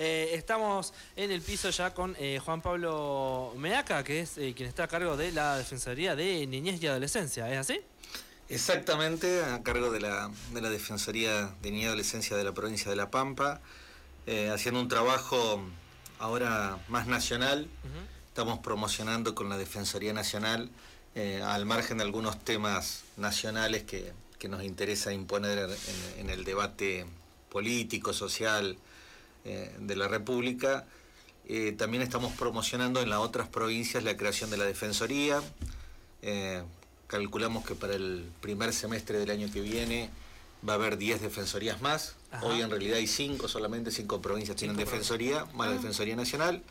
Eh, estamos en el piso ya con eh, Juan Pablo Meaca, que es eh, quien está a cargo de la Defensoría de Niñez y Adolescencia, ¿es así? Exactamente, a cargo de la, de la Defensoría de Niñez y Adolescencia de la provincia de La Pampa, haciendo un trabajo ahora más nacional. Estamos promocionando con la Defensoría Nacional, al margen de algunos temas nacionales que, nos interesa imponer en el debate político, social, eh, de la República. Eh, también estamos promocionando en las otras provincias la creación de la Defensoría. Eh, calculamos que para el primer semestre del año que viene va a haber 10 defensorías más. Hoy en realidad hay 5, solamente 5 provincias tienen defensoría, más la ah. Defensoría Nacional.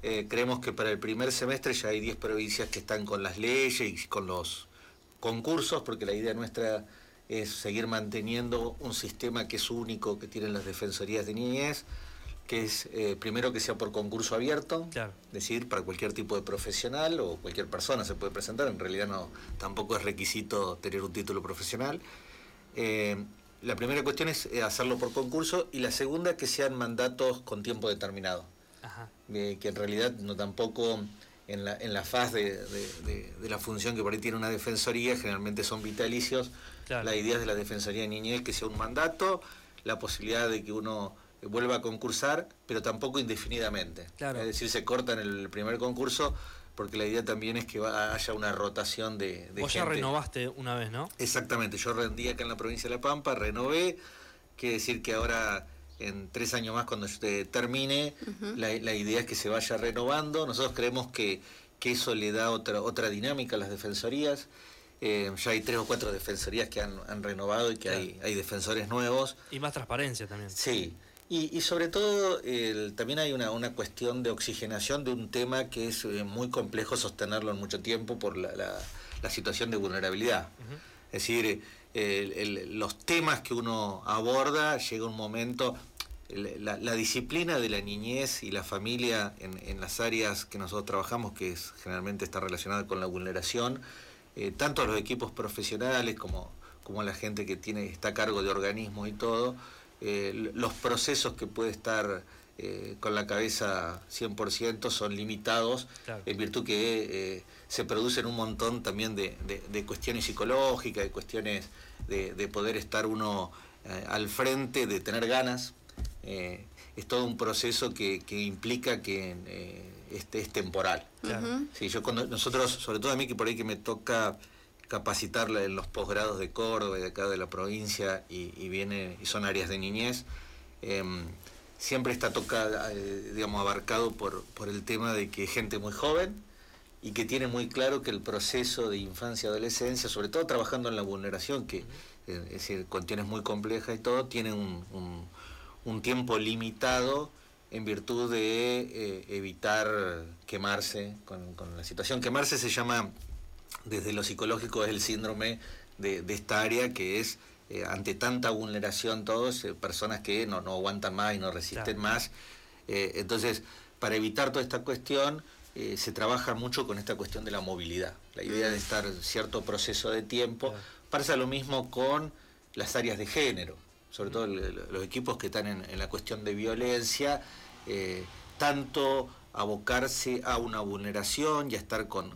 creemos que para el primer semestre ya hay 10 provincias que están con las leyes y con los concursos, porque la idea nuestra es seguir manteniendo un sistema que es único que tienen las defensorías de niñez, que es eh, primero que sea por concurso abierto, es decir, para cualquier tipo de profesional o cualquier persona se puede presentar, en realidad no tampoco es requisito tener un título profesional. Eh, la primera cuestión es eh, hacerlo por concurso y la segunda que sean mandatos con tiempo determinado, que en realidad no tampoco en la, en la faz de, la función que por ahí tiene una defensoría, generalmente son vitalicios. La idea de la Defensoría de Niñez que sea un mandato, la posibilidad de que uno vuelva a concursar, pero tampoco indefinidamente. Es decir, se corta en el primer concurso porque la idea también es que haya una rotación de, de Vos ya renovaste una vez, ¿no? Exactamente, yo rendí acá en la provincia de La Pampa, renové, quiere decir que ahora en tres años más cuando termine, la, idea es que se vaya renovando. Nosotros creemos que, eso le da otra, otra dinámica a las defensorías. Eh, ya hay tres o cuatro defensorías que han, renovado y que hay, hay defensores nuevos. Y más transparencia también. Sí. Y, sobre todo también hay una, una, cuestión de oxigenación de un tema que es eh, muy complejo sostenerlo en mucho tiempo por la, la, situación de vulnerabilidad. Es decir, los temas que uno aborda, llega un momento, la, disciplina de la niñez y la familia en, las áreas que nosotros trabajamos, que es, generalmente está relacionada con la vulneración, eh, tanto los equipos profesionales como, como la gente que tiene, está a cargo de organismos y todo, eh, los procesos que puede estar eh, con la cabeza 100% son limitados en virtud que se producen un montón también de, de cuestiones psicológicas, de cuestiones de, poder estar uno al frente, de tener ganas, es todo un proceso que, implica que este es temporal. yo cuando, nosotros, sobre todo a mí que por ahí que me toca capacitarla en los posgrados de Córdoba y de acá de la provincia y, viene y son áreas de niñez, em, siempre está tocada, eh, digamos, abarcado por, por el tema de que gente muy joven y que tiene muy claro que el proceso de infancia y adolescencia, sobre todo trabajando en la vulneración, que es decir, cuestiones muy complejas y todo, tiene un un tiempo limitado en virtud de eh, evitar quemarse con, la situación. Quemarse se llama, desde lo psicológico, es el síndrome de, esta área que es, eh, ante tanta vulneración, todos, eh, personas que no, aguantan más y no resisten más. entonces, para evitar toda esta cuestión, se trabaja mucho con esta cuestión de la movilidad, la idea de estar cierto proceso de tiempo. Pasa lo mismo con las áreas de género sobre todo los equipos que están en, la cuestión de violencia, eh, tanto abocarse a una vulneración y a estar con,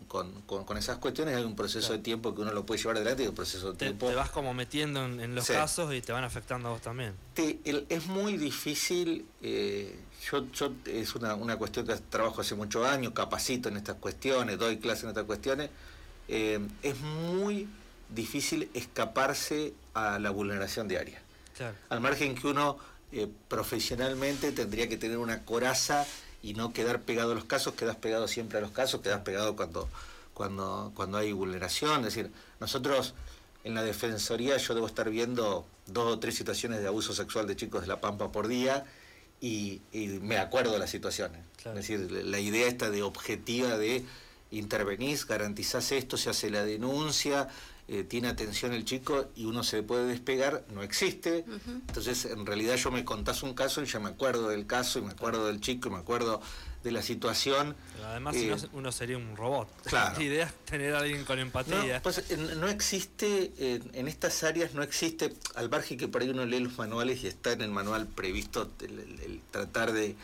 esas cuestiones, hay un proceso de tiempo que uno lo puede llevar adelante y un proceso de tiempo... Te vas como metiendo en, los casos y te van afectando a vos también. es muy difícil, eh, yo, es una, cuestión que trabajo hace muchos años, capacito en estas cuestiones, doy clases en estas cuestiones, eh, es muy difícil escaparse a la vulneración diaria. Al margen que uno eh, profesionalmente tendría que tener una coraza y no quedar pegado a los casos, quedas pegado siempre a los casos, quedas pegado cuando, cuando, cuando hay vulneración. Es decir, nosotros en la Defensoría yo debo estar viendo dos o tres situaciones de abuso sexual de chicos de La Pampa por día y, me acuerdo de las situaciones. Es decir, la idea esta de objetiva de intervenís, garantizás esto, se hace la denuncia, eh, tiene atención el chico y uno se puede despegar, no existe. Entonces, en realidad yo me contás un caso y ya me acuerdo del caso y me acuerdo del chico y me acuerdo de la situación. además, si no, eh, uno sería un robot. Claro. La idea es tener a alguien con empatía. No, pues no existe, en estas áreas no existe, al margen que por ahí uno lee los manuales y está en el manual previsto el, tratar de,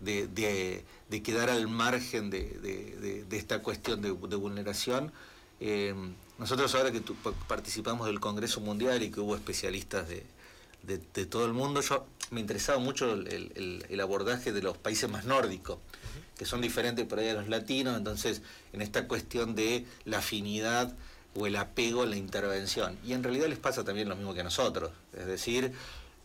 de, quedar al margen de, esta cuestión de, vulneración. Eh, nosotros ahora que participamos del Congreso Mundial y que hubo especialistas de, todo el mundo, yo me interesaba mucho el, abordaje de los países más nórdicos, que son diferentes por ahí a los latinos, entonces en esta cuestión de la afinidad o el apego a la intervención. Y en realidad les pasa también lo mismo que a nosotros, es decir,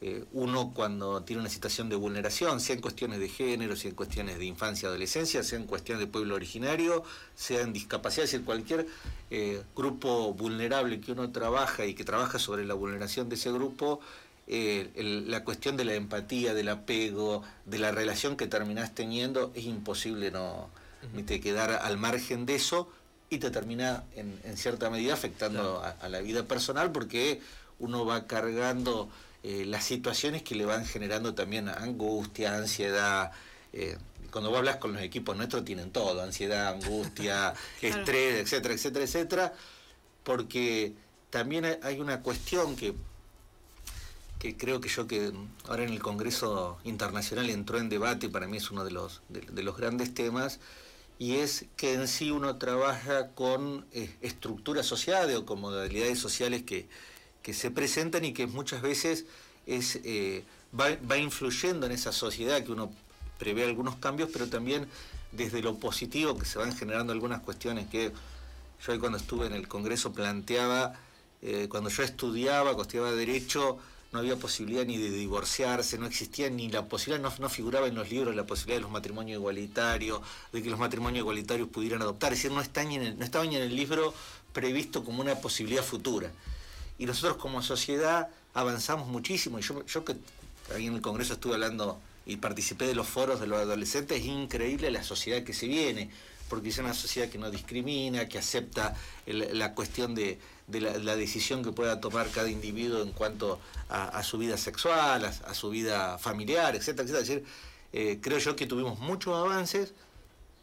eh, uno cuando tiene una situación de vulneración, sea en cuestiones de género, sea en cuestiones de infancia, adolescencia, sea en cuestiones de pueblo originario, sea en discapacidad, es decir, cualquier eh, grupo vulnerable que uno trabaja y que trabaja sobre la vulneración de ese grupo, eh, la cuestión de la empatía, del apego, de la relación que terminás teniendo, es imposible no te quedar al margen de eso y te termina en, cierta medida afectando a la vida personal porque uno va cargando eh, las situaciones que le van generando también angustia, ansiedad. Eh, cuando vos hablas con los equipos nuestros tienen todo, ansiedad, angustia, estrés, etcétera, etcétera, etcétera, porque también hay una cuestión que, que creo que yo que ahora en el Congreso Internacional entró en debate y para mí es uno de los, de, los grandes temas, y es que en sí uno trabaja con eh, estructuras sociales o con modalidades sociales que, que se presentan y que muchas veces es, eh, va, influyendo en esa sociedad que uno prevé algunos cambios, pero también desde lo positivo que se van generando algunas cuestiones que yo cuando estuve en el Congreso planteaba, eh, cuando yo estudiaba, estudiaba Derecho, no había posibilidad ni de divorciarse, no existía ni la posibilidad, no, no, figuraba en los libros la posibilidad de los matrimonios igualitarios, de que los matrimonios igualitarios pudieran adoptar, es decir, no, está no estaba en el libro previsto como una posibilidad futura. Y nosotros como sociedad avanzamos muchísimo. Y yo, yo que ahí en el Congreso estuve hablando y participé de los foros de los adolescentes, es increíble la sociedad que se viene, porque es una sociedad que no discrimina, que acepta la cuestión de, la, decisión que pueda tomar cada individuo en cuanto a, su vida sexual, a, su vida familiar, etcétera, etcétera. Es decir, eh, creo yo que tuvimos muchos avances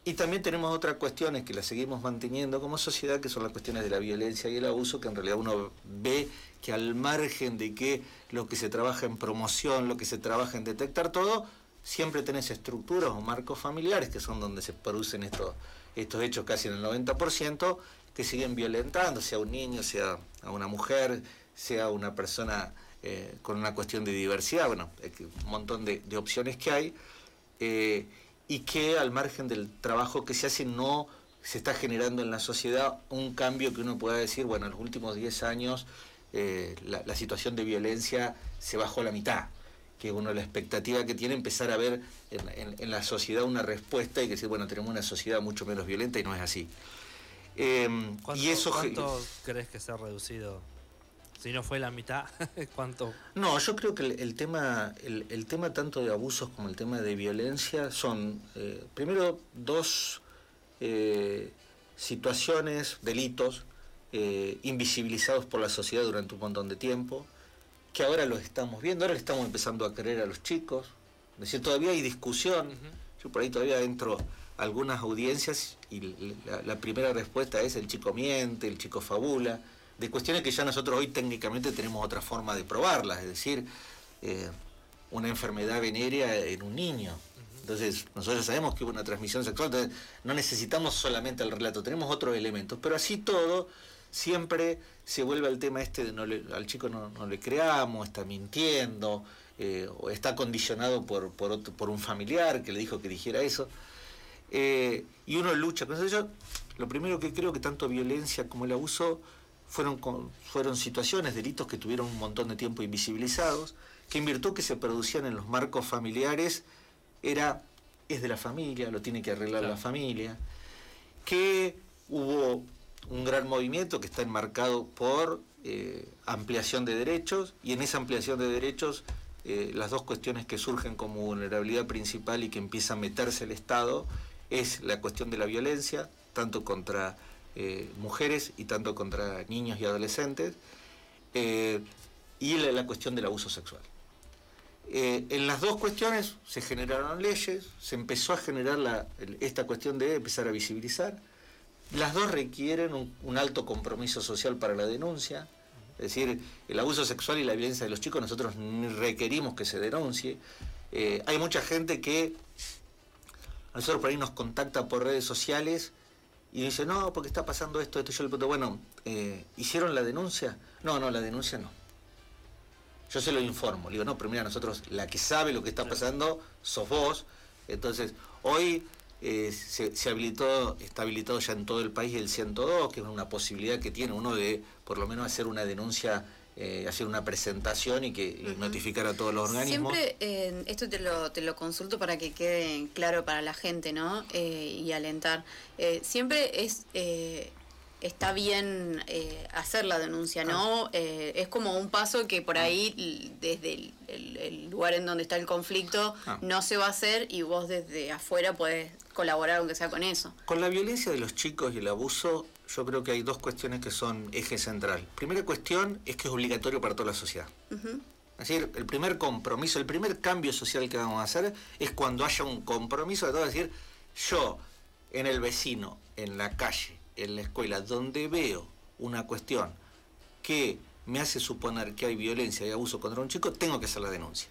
y también tenemos otras cuestiones que las seguimos manteniendo como sociedad, que son las cuestiones de la violencia y el abuso, que en realidad uno ve que al margen de que lo que se trabaja en promoción, lo que se trabaja en detectar todo, siempre tenés estructuras o marcos familiares, que son donde se producen estos, estos hechos casi en el 90%, que siguen violentando, sea un niño, sea a una mujer, sea una persona eh, con una cuestión de diversidad, bueno, un montón de, opciones que hay. Eh, y que al margen del trabajo que se hace no se está generando en la sociedad un cambio que uno pueda decir, bueno, en los últimos 10 años eh, la, situación de violencia se bajó a la mitad, que uno la expectativa que tiene empezar a ver en, la sociedad una respuesta y que decir, bueno, tenemos una sociedad mucho menos violenta y no es así. Em, y eso, ¿Cuánto crees que se ha reducido si no fue la mitad, ¿cuánto? No, yo creo que el, tema, el, tema tanto de abusos como el tema de violencia son, eh, primero, dos eh, situaciones, delitos, eh, invisibilizados por la sociedad durante un montón de tiempo, que ahora los estamos viendo, ahora le estamos empezando a creer a los chicos. Es decir, todavía hay discusión. Yo por ahí todavía entro a algunas audiencias y la primera respuesta es el chico miente, el chico fabula de cuestiones que ya nosotros hoy técnicamente tenemos otra forma de probarlas, es decir, eh, una enfermedad venérea en un niño. Entonces, nosotros sabemos que hubo una transmisión sexual, entonces no necesitamos solamente el relato, tenemos otros elementos, pero así todo, siempre se vuelve al tema este de no al chico no, le creamos, está mintiendo, eh, o está condicionado por, por, un familiar que le dijo que dijera eso. Eh, y uno lucha con eso. Yo, lo primero que creo que tanto violencia como el abuso fueron, fueron situaciones, delitos que tuvieron un montón de tiempo invisibilizados, que en virtud que se producían en los marcos familiares, era, es de la familia, lo tiene que arreglar la familia, que hubo un gran movimiento que está enmarcado por eh, ampliación de derechos, y en esa ampliación de derechos eh, las dos cuestiones que surgen como vulnerabilidad principal y que empieza a meterse el Estado es la cuestión de la violencia, tanto contra eh, mujeres y tanto contra niños y adolescentes, y la, cuestión del abuso sexual. en las dos cuestiones se generaron leyes, se empezó a generar esta cuestión de empezar a visibilizar. Las dos requieren un alto compromiso social para la denuncia. Es decir, el abuso sexual y la violencia de los chicos nosotros requerimos que se denuncie. Eh, hay mucha gente que a nosotros por ahí nos contacta por redes sociales y dice, no, porque está pasando esto, esto. Yo le pregunto, bueno, eh, ¿hicieron la denuncia? No, no, la denuncia no. Yo se lo informo. Le digo, no, pero mira, nosotros, la que sabe lo que está pasando, sos vos. Entonces, hoy eh, se, habilitó, está habilitado ya en todo el país el 102, que es una posibilidad que tiene uno de por lo menos hacer una denuncia eh, hacer una presentación y que notificar a todos los organismos. Siempre, eh, esto te lo, te lo consulto para que quede claro para la gente, ¿no? y alentar. siempre es está bien eh, hacer la denuncia, ¿no? Ah. Eh, es como un paso que por ah. ahí, desde el, lugar en donde está el conflicto, ah. no se va a hacer y vos desde afuera podés colaborar aunque sea con eso. Con la violencia de los chicos y el abuso, yo creo que hay dos cuestiones que son eje central. Primera cuestión es que es obligatorio para toda la sociedad. Es decir, el primer compromiso, el primer cambio social que vamos a hacer es cuando haya un compromiso de todo, decir, yo en el vecino, en la calle, en la escuela donde veo una cuestión que me hace suponer que hay violencia y abuso contra un chico, tengo que hacer la denuncia.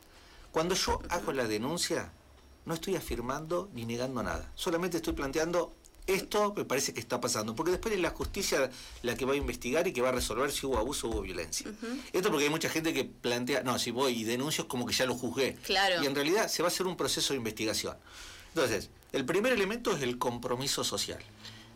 Cuando yo hago la denuncia, no estoy afirmando ni negando nada. Solamente estoy planteando esto me parece que está pasando, porque después es la justicia la que va a investigar y que va a resolver si hubo abuso o hubo violencia. Esto porque hay mucha gente que plantea, no, si voy y denuncio es como que ya lo juzgué. Claro. Y en realidad se va a hacer un proceso de investigación. Entonces, el primer elemento es el compromiso social.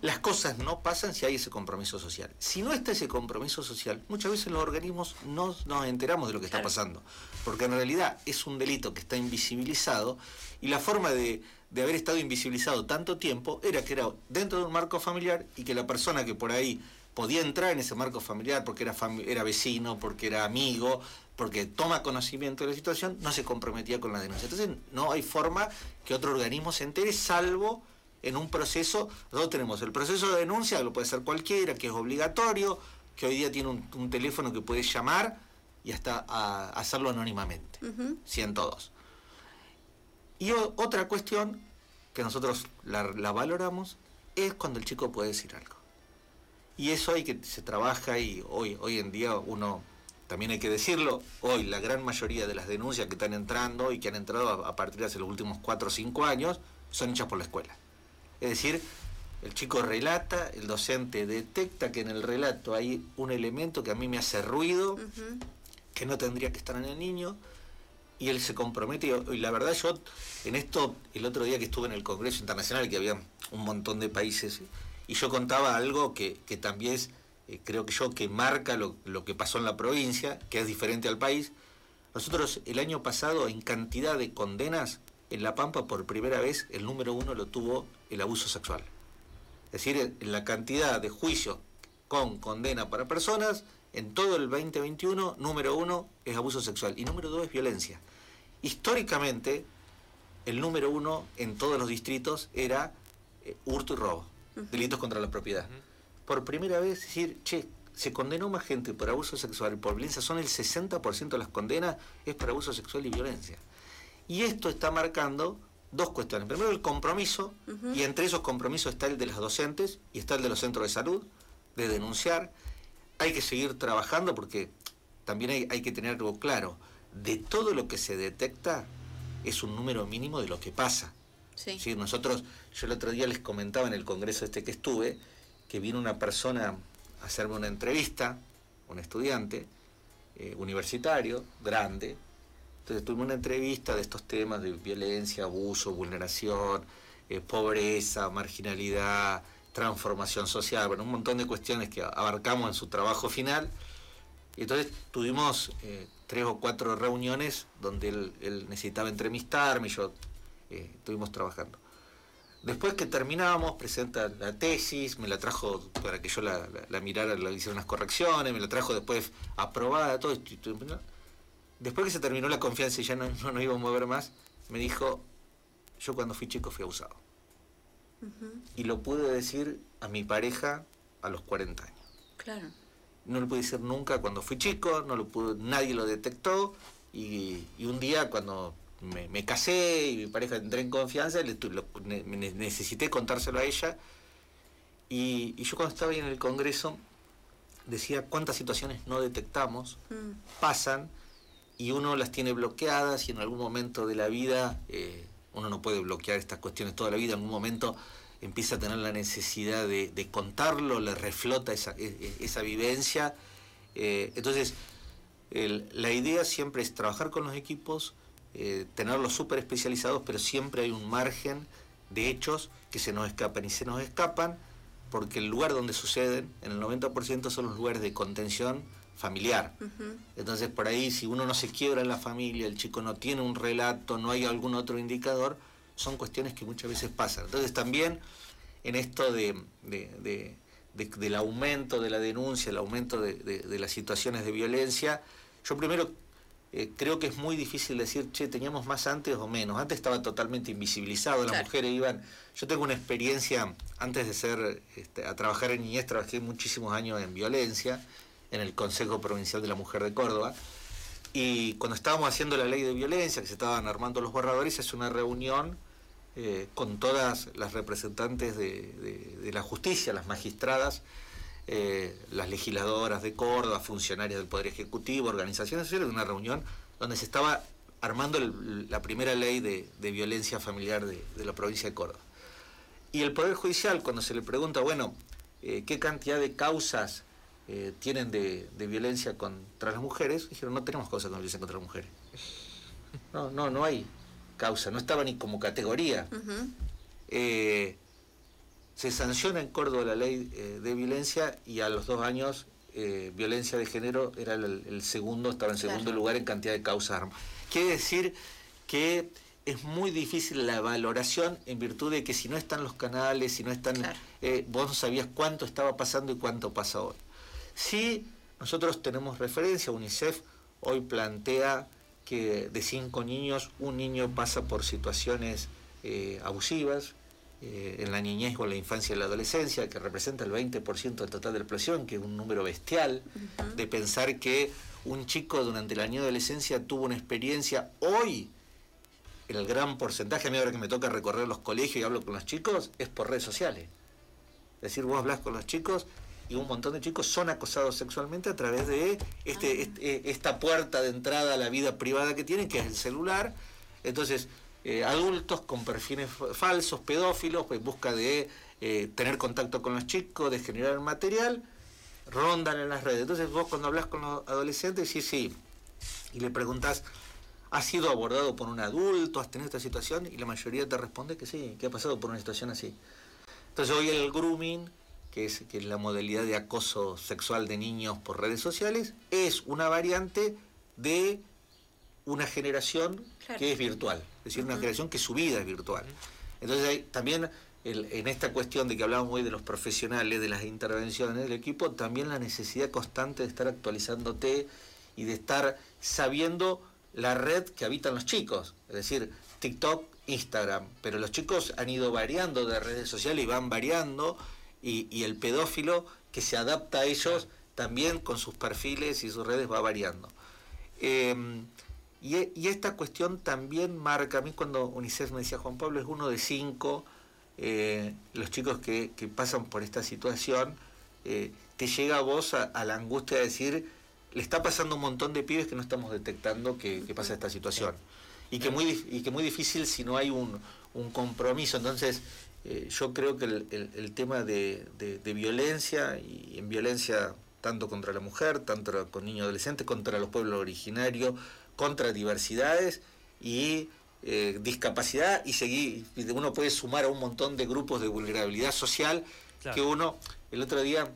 Las cosas no pasan si hay ese compromiso social. Si no está ese compromiso social, muchas veces los organismos no nos enteramos de lo que está pasando, porque en realidad es un delito que está invisibilizado y la forma de, haber estado invisibilizado tanto tiempo era que era dentro de un marco familiar y que la persona que por ahí podía entrar en ese marco familiar porque era, era vecino, porque era amigo, porque toma conocimiento de la situación, no se comprometía con la denuncia. Entonces no hay forma que otro organismo se entere, salvo en un proceso, nosotros tenemos el proceso de denuncia, lo puede ser cualquiera, que es obligatorio, que hoy día tiene un, teléfono que puedes llamar y hasta hacerlo anónimamente, 102. Y otra cuestión que nosotros la, valoramos es cuando el chico puede decir algo. Y eso hay que se trabaja y hoy, hoy en día uno, también hay que decirlo, hoy la gran mayoría de las denuncias que están entrando y que han entrado a, a partir de hace los últimos 4 o 5 años son hechas por la escuela. Es decir, el chico relata, el docente detecta que en el relato hay un elemento que a mí me hace ruido, que no tendría que estar en el niño, y él se compromete. Y, la verdad, yo en esto, el otro día que estuve en el Congreso Internacional, que había un montón de países, y yo contaba algo que, también es, eh, creo que yo, que marca lo, lo que pasó en la provincia, que es diferente al país. Nosotros el año pasado, en cantidad de condenas, en La Pampa por primera vez el número uno lo tuvo el abuso sexual. Es decir, en la cantidad de juicios con condena para personas, en todo el 2021, número uno es abuso sexual y número dos es violencia. Históricamente, el número uno en todos los distritos era eh, hurto y robo, delitos contra la propiedad. Por primera vez, decir, che, se condenó más gente por abuso sexual y por violencia, son el 60% de las condenas es por abuso sexual y violencia. Y esto está marcando dos cuestiones. Primero el compromiso, y entre esos compromisos está el de los docentes y está el de los centros de salud, de denunciar. Hay que seguir trabajando porque también hay, que tener algo claro. De todo lo que se detecta es un número mínimo de lo que pasa. Sí. Nosotros, yo el otro día les comentaba en el congreso este que estuve, que vino una persona a hacerme una entrevista, un estudiante eh, universitario, grande, entonces tuvimos una entrevista de estos temas de violencia, abuso, vulneración, eh, pobreza, marginalidad, transformación social, bueno, un montón de cuestiones que abarcamos en su trabajo final. Y entonces tuvimos eh, tres o cuatro reuniones donde él, necesitaba entrevistarme y yo eh, estuvimos trabajando. Después que terminamos, presenta la tesis, me la trajo para que yo la, mirara, le hiciera unas correcciones, me la trajo después aprobada, todo. esto después que se terminó la confianza y ya no, nos iba a mover más, me dijo, yo cuando fui chico fui abusado. Y lo pude decir a mi pareja a los 40 años. Claro. No lo pude decir nunca cuando fui chico, no lo pudo, nadie lo detectó y, un día cuando me, casé y mi pareja entré en confianza, le, necesité contárselo a ella y, yo cuando estaba ahí en el Congreso decía cuántas situaciones no detectamos, mm. pasan y uno las tiene bloqueadas y en algún momento de la vida, eh, uno no puede bloquear estas cuestiones toda la vida, en algún momento empieza a tener la necesidad de, contarlo, le reflota esa, e, e, vivencia. Eh, entonces, la idea siempre es trabajar con los equipos, eh, tenerlos súper especializados, pero siempre hay un margen de hechos que se nos escapan y se nos escapan porque el lugar donde suceden, en el 90% son los lugares de contención familiar. Entonces por ahí si uno no se quiebra en la familia, el chico no tiene un relato, no hay algún otro indicador, son cuestiones que muchas veces pasan. Entonces también en esto de, del aumento de la denuncia, el aumento de, las situaciones de violencia, yo primero eh, creo que es muy difícil decir, che, teníamos más antes o menos. Antes estaba totalmente invisibilizado, las mujeres iban... Yo tengo una experiencia, antes de ser este, a trabajar en niñez, trabajé muchísimos años en violencia, en el Consejo Provincial de la Mujer de Córdoba. Y cuando estábamos haciendo la ley de violencia, que se estaban armando los borradores, es una reunión eh, con todas las representantes de, la justicia, las magistradas, eh, las legisladoras de Córdoba, funcionarias del Poder Ejecutivo, organizaciones sociales, una reunión donde se estaba armando la primera ley de, violencia familiar de, la provincia de Córdoba. Y el Poder Judicial, cuando se le pregunta, bueno, eh, ¿qué cantidad de causas eh, tienen de, violencia contra las mujeres, dijeron, no tenemos causas de violencia contra las mujeres. No, no, no hay causa, no estaba ni como categoría. Eh, se sanciona en Córdoba la ley eh, de violencia y a los dos años violencia de género era el, segundo, estaba en segundo lugar en cantidad de causas armas. Quiere decir que es muy difícil la valoración en virtud de que si no están los canales, si no están, vos no sabías cuánto estaba pasando y cuánto pasa hoy. Sí, nosotros tenemos referencia, UNICEF hoy plantea que de cinco niños, un niño pasa por situaciones eh, abusivas eh, en la niñez o en la infancia y la adolescencia, que representa el 20% del total de la población, que es un número bestial, de pensar que un chico durante la niñez y adolescencia tuvo una experiencia. Hoy, el gran porcentaje, a mí ahora que me toca recorrer los colegios y hablo con los chicos, es por redes sociales. Es decir, vos hablas con los chicos y un montón de chicos son acosados sexualmente a través de este, ah. este, eh, esta puerta de entrada a la vida privada que tienen, que es el celular. Entonces, eh, adultos con perfiles falsos, pedófilos, pues busca de eh, tener contacto con los chicos, de generar material, rondan en las redes. Entonces vos cuando hablas con los adolescentes, sí, sí, y le preguntas, ¿has sido abordado por un adulto? ¿Has tenido esta situación? Y la mayoría te responde que sí, que ha pasado por una situación así. Entonces hoy el grooming que es, que es la modalidad de acoso sexual de niños por redes sociales, es una variante de una generación que es virtual, es decir, una generación que su vida es virtual. Entonces hay, también en esta cuestión de que hablamos hoy de los profesionales, de las intervenciones del equipo, también la necesidad constante de estar actualizándote y de estar sabiendo la red que habitan los chicos, es decir, TikTok, Instagram, pero los chicos han ido variando de redes sociales y van variando y, el pedófilo que se adapta a ellos también con sus perfiles y sus redes va variando. Em, y, esta cuestión también marca, a mí cuando UNICEF me decía Juan Pablo es uno de cinco, eh, los chicos que, pasan por esta situación, eh, te llega a vos a, la angustia de decir, le está pasando un montón de pibes que no estamos detectando que, pasa esta situación. Y que, muy, y que muy difícil si no hay un, un compromiso. Entonces, eh, yo creo que el, tema de, violencia, y en violencia tanto contra la mujer, tanto con niños adolescentes, contra los pueblos originarios, contra diversidades y eh, discapacidad, y seguir, uno puede sumar a un montón de grupos de vulnerabilidad social que uno, el otro día,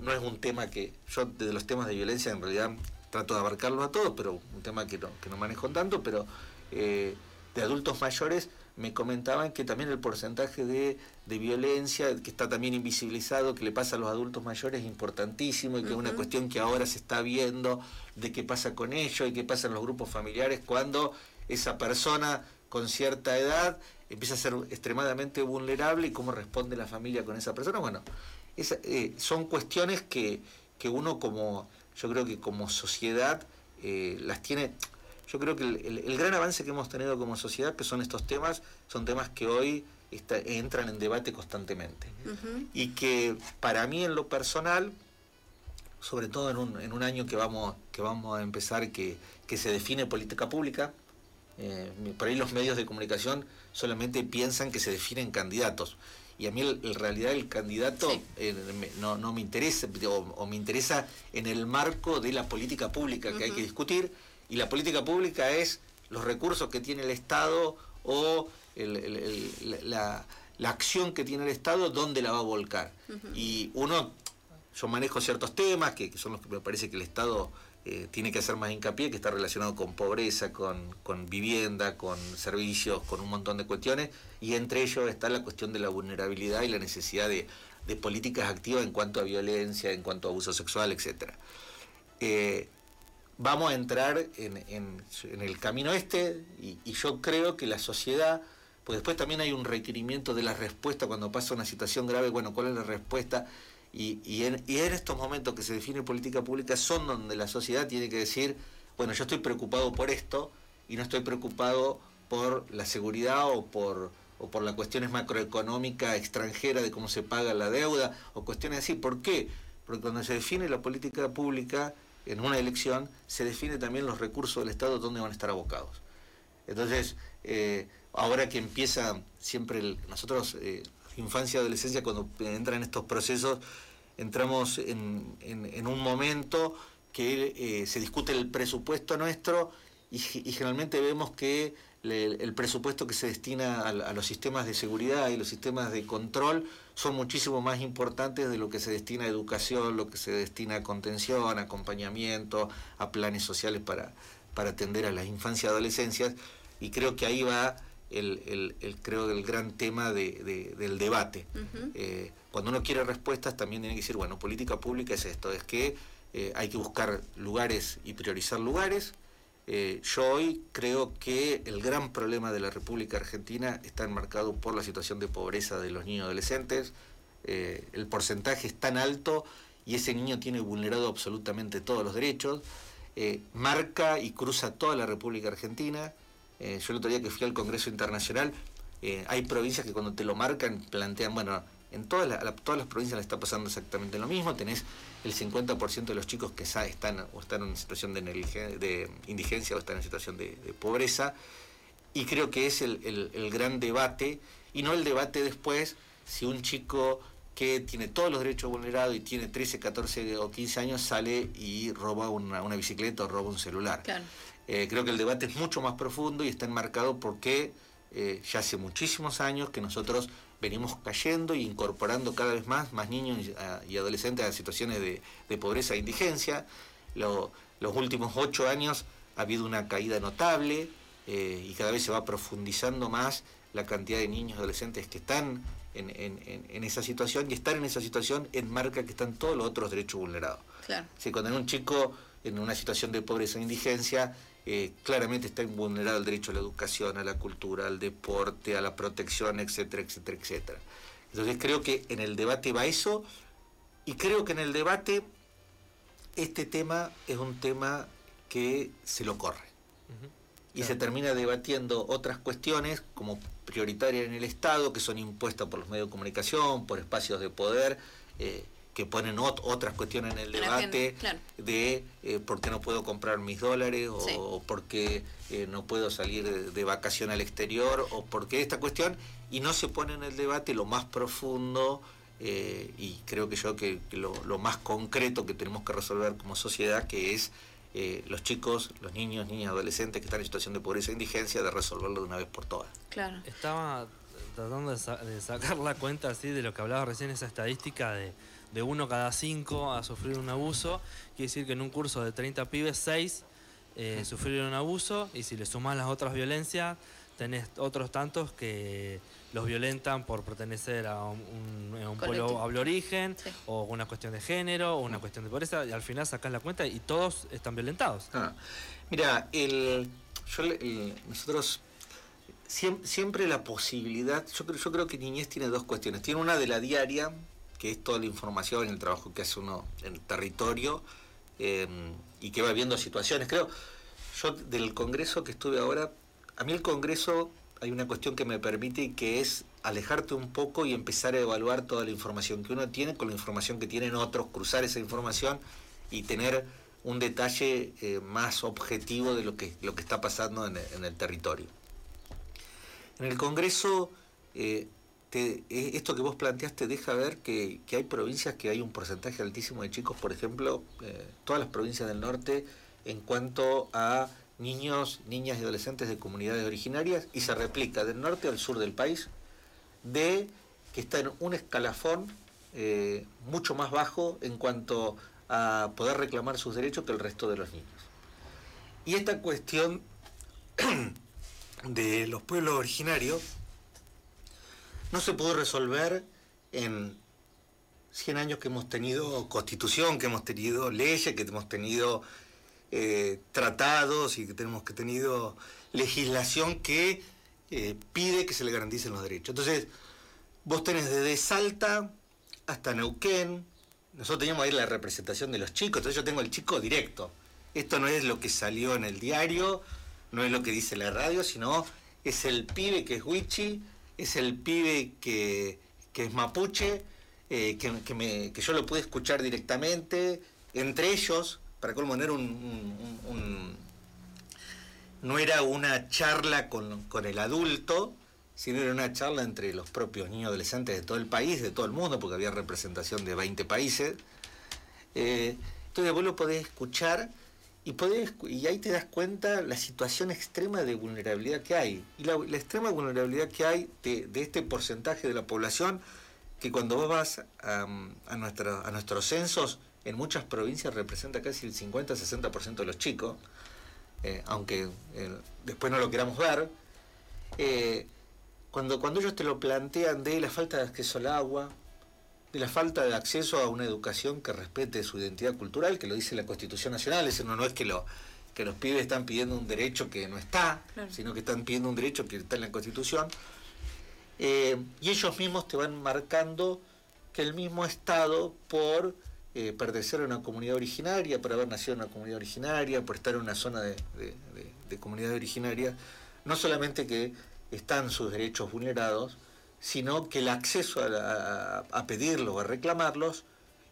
no es un tema que, yo de los temas de violencia en realidad trato de abarcarlos a todos, pero un tema que no, que no manejo tanto, pero eh, de adultos mayores me comentaban que también el porcentaje de, violencia, que está también invisibilizado, que le pasa a los adultos mayores, es importantísimo y que es una cuestión que ahora se está viendo de qué pasa con ellos y qué pasa en los grupos familiares cuando esa persona con cierta edad empieza a ser extremadamente vulnerable y cómo responde la familia con esa persona. Bueno, eh, son cuestiones que, que, uno como, yo creo que como sociedad eh, las tiene, yo creo que el, gran avance que hemos tenido como sociedad, que son estos temas, son temas que hoy entran en debate constantemente. Y que para mí en lo personal, sobre todo en un, en un año que vamos, que vamos a empezar, que, que se define política pública, eh, por ahí los medios de comunicación solamente piensan que se definen candidatos. Y a mí en realidad el candidato eh, no, no, me interesa, o, me interesa en el marco de la política pública que hay que discutir. Y la política pública es los recursos que tiene el Estado o la, acción que tiene el Estado, dónde la va a volcar. Y uno, yo manejo ciertos temas que, que son los que me parece que el Estado eh, tiene que hacer más hincapié, que está relacionado con pobreza, con, vivienda, con servicios, con un montón de cuestiones, y entre ellos está la cuestión de la vulnerabilidad y la necesidad de, políticas activas en cuanto a violencia, en cuanto a abuso sexual, etc. Eh, vamos a entrar en, el camino este, y, y, yo creo que la sociedad, pues después también hay un requerimiento de la respuesta cuando pasa una situación grave, bueno, ¿cuál es la respuesta? Y, en, estos momentos que se define política pública son donde la sociedad tiene que decir, bueno, yo estoy preocupado por esto y no estoy preocupado por la seguridad o por, o por las cuestiones macroeconómicas extranjeras de cómo se paga la deuda o cuestiones así. ¿Por qué? Porque cuando se define la política pública en una elección, se define también los recursos del Estado donde van a estar abocados. Entonces, eh, ahora que empieza siempre nosotros... Eh, infancia adolescencia, cuando entran en estos procesos, entramos en, un momento que eh, se discute el presupuesto nuestro y, generalmente vemos que el presupuesto que se destina a, los sistemas de seguridad y los sistemas de control son muchísimo más importantes de lo que se destina a educación, lo que se destina a contención, acompañamiento, a planes sociales para, para atender a las infancias y adolescencias. Y creo que ahí va el, el, creo el gran tema de, del debate. Eh, cuando uno quiere respuestas también tiene que decir, bueno, política pública es esto, es que eh, hay que buscar lugares y priorizar lugares. Eh, yo hoy creo que el gran problema de la República Argentina está enmarcado por la situación de pobreza de los niños adolescentes. el porcentaje es tan alto y ese niño tiene vulnerado absolutamente todos los derechos. marca y cruza toda la República Argentina. Eh, yo el otro día que fui al Congreso Internacional, eh, hay provincias que cuando te lo marcan plantean, bueno, en todas, todas las provincias le está pasando exactamente lo mismo, tenés el 50% de los chicos que están o están en situación de, de indigencia o están en situación de, pobreza, y creo que es el, gran debate, y no el debate después si un chico que tiene todos los derechos vulnerados y tiene 13, 14 o 15 años sale y roba una, una bicicleta o roba un celular. Claro. Eh, creo que el debate es mucho más profundo y está enmarcado porque eh, ya hace muchísimos años que nosotros venimos cayendo e incorporando cada vez más, más niños y, adolescentes a situaciones de, pobreza e indigencia. los últimos ocho años ha habido una caída notable eh, y cada vez se va profundizando más la cantidad de niños y adolescentes que están en, esa situación y estar en esa situación enmarca que están todos los otros derechos vulnerados. Claro. cuando un chico en una situación de pobreza e indigencia eh, claramente está vulnerado el derecho a la educación, a la cultura, al deporte, a la protección, etcétera, etcétera, etcétera. Entonces creo que en el debate va eso y creo que en el debate este tema es un tema que se lo corre. Y se termina debatiendo otras cuestiones como prioritarias en el Estado, que son impuestas por los medios de comunicación, por espacios de poder, eh, que ponen otras cuestiones en el debate de eh, por qué no puedo comprar mis dólares o, por qué eh, no puedo salir de, vacación al exterior o por qué esta cuestión y no se pone en el debate lo más profundo eh, y creo que yo que, lo, más concreto que tenemos que resolver como sociedad que es los chicos, los niños, niñas, adolescentes que están en situación de pobreza e indigencia de resolverlo de una vez por todas. Claro. Estaba tratando de, de sacar la cuenta así de lo que hablaba recién esa estadística de de uno cada cinco a sufrir un abuso, quiere decir que en un curso de 30 pibes, 6 eh, sufrieron un abuso y si le sumas las otras violencias, tenés otros tantos que los violentan por pertenecer a un, pueblo aborigen o una cuestión de género o una cuestión de pobreza y al final sacás la cuenta y todos están violentados. Ah, mira, el, nosotros siempre, la posibilidad, yo creo, yo creo que niñez tiene dos cuestiones. Tiene una de la diaria, que es toda la información, el trabajo que hace uno en el territorio eh, y que va viendo situaciones. Creo, yo del Congreso que estuve ahora, a mí el Congreso hay una cuestión que me permite que es alejarte un poco y empezar a evaluar toda la información que uno tiene con la información que tienen otros, cruzar esa información y tener un detalle eh, más objetivo de lo que, lo que está pasando en el, territorio. En el Congreso, eh, eh, esto que vos planteaste deja ver que, hay provincias que hay un porcentaje altísimo de chicos, por ejemplo, todas las provincias del norte, en cuanto a niños, niñas y adolescentes de comunidades originarias, y se replica del norte al sur del país, de que está en un escalafón mucho más bajo en cuanto a poder reclamar sus derechos que el resto de los niños. Y esta cuestión de los pueblos originarios no se pudo resolver en 100 años que hemos tenido constitución, que hemos tenido leyes, que hemos tenido eh, tratados y que tenemos que tenido legislación que eh, pide que se le garanticen los derechos. Entonces, vos tenés desde Salta hasta Neuquén, nosotros teníamos ahí la representación de los chicos, entonces yo tengo el chico directo. Esto no es lo que salió en el diario, no es lo que dice la radio, sino es el pibe que es Wichi, es el pibe que, es mapuche, eh, que, yo lo pude escuchar directamente, entre ellos, para colmo, no era un, no era una charla con, con el adulto, sino era una charla entre los propios niños adolescentes de todo el país, de todo el mundo, porque había representación de 20 países. Eh, entonces vos lo podés escuchar y, podés, y ahí te das cuenta la situación extrema de vulnerabilidad que hay. Y la, extrema vulnerabilidad que hay de, este porcentaje de la población, que cuando vos vas a, a, nuestra, a nuestros censos, en muchas provincias representa casi el 50-60% de los chicos, eh, aunque eh, después no lo queramos ver. Cuando, cuando ellos te lo plantean de la falta de acceso al agua, de la falta de acceso a una educación que respete su identidad cultural, que lo dice la Constitución Nacional, eso no, no es que, lo, que los pibes están pidiendo un derecho que no está, sino que están pidiendo un derecho que está en la Constitución, eh, y ellos mismos te van marcando que el mismo Estado, por eh, pertenecer a una comunidad originaria, por haber nacido en una comunidad originaria, por estar en una zona de, de comunidad originaria, no solamente que están sus derechos vulnerados, sino que el acceso a, a, pedirlos, a reclamarlos,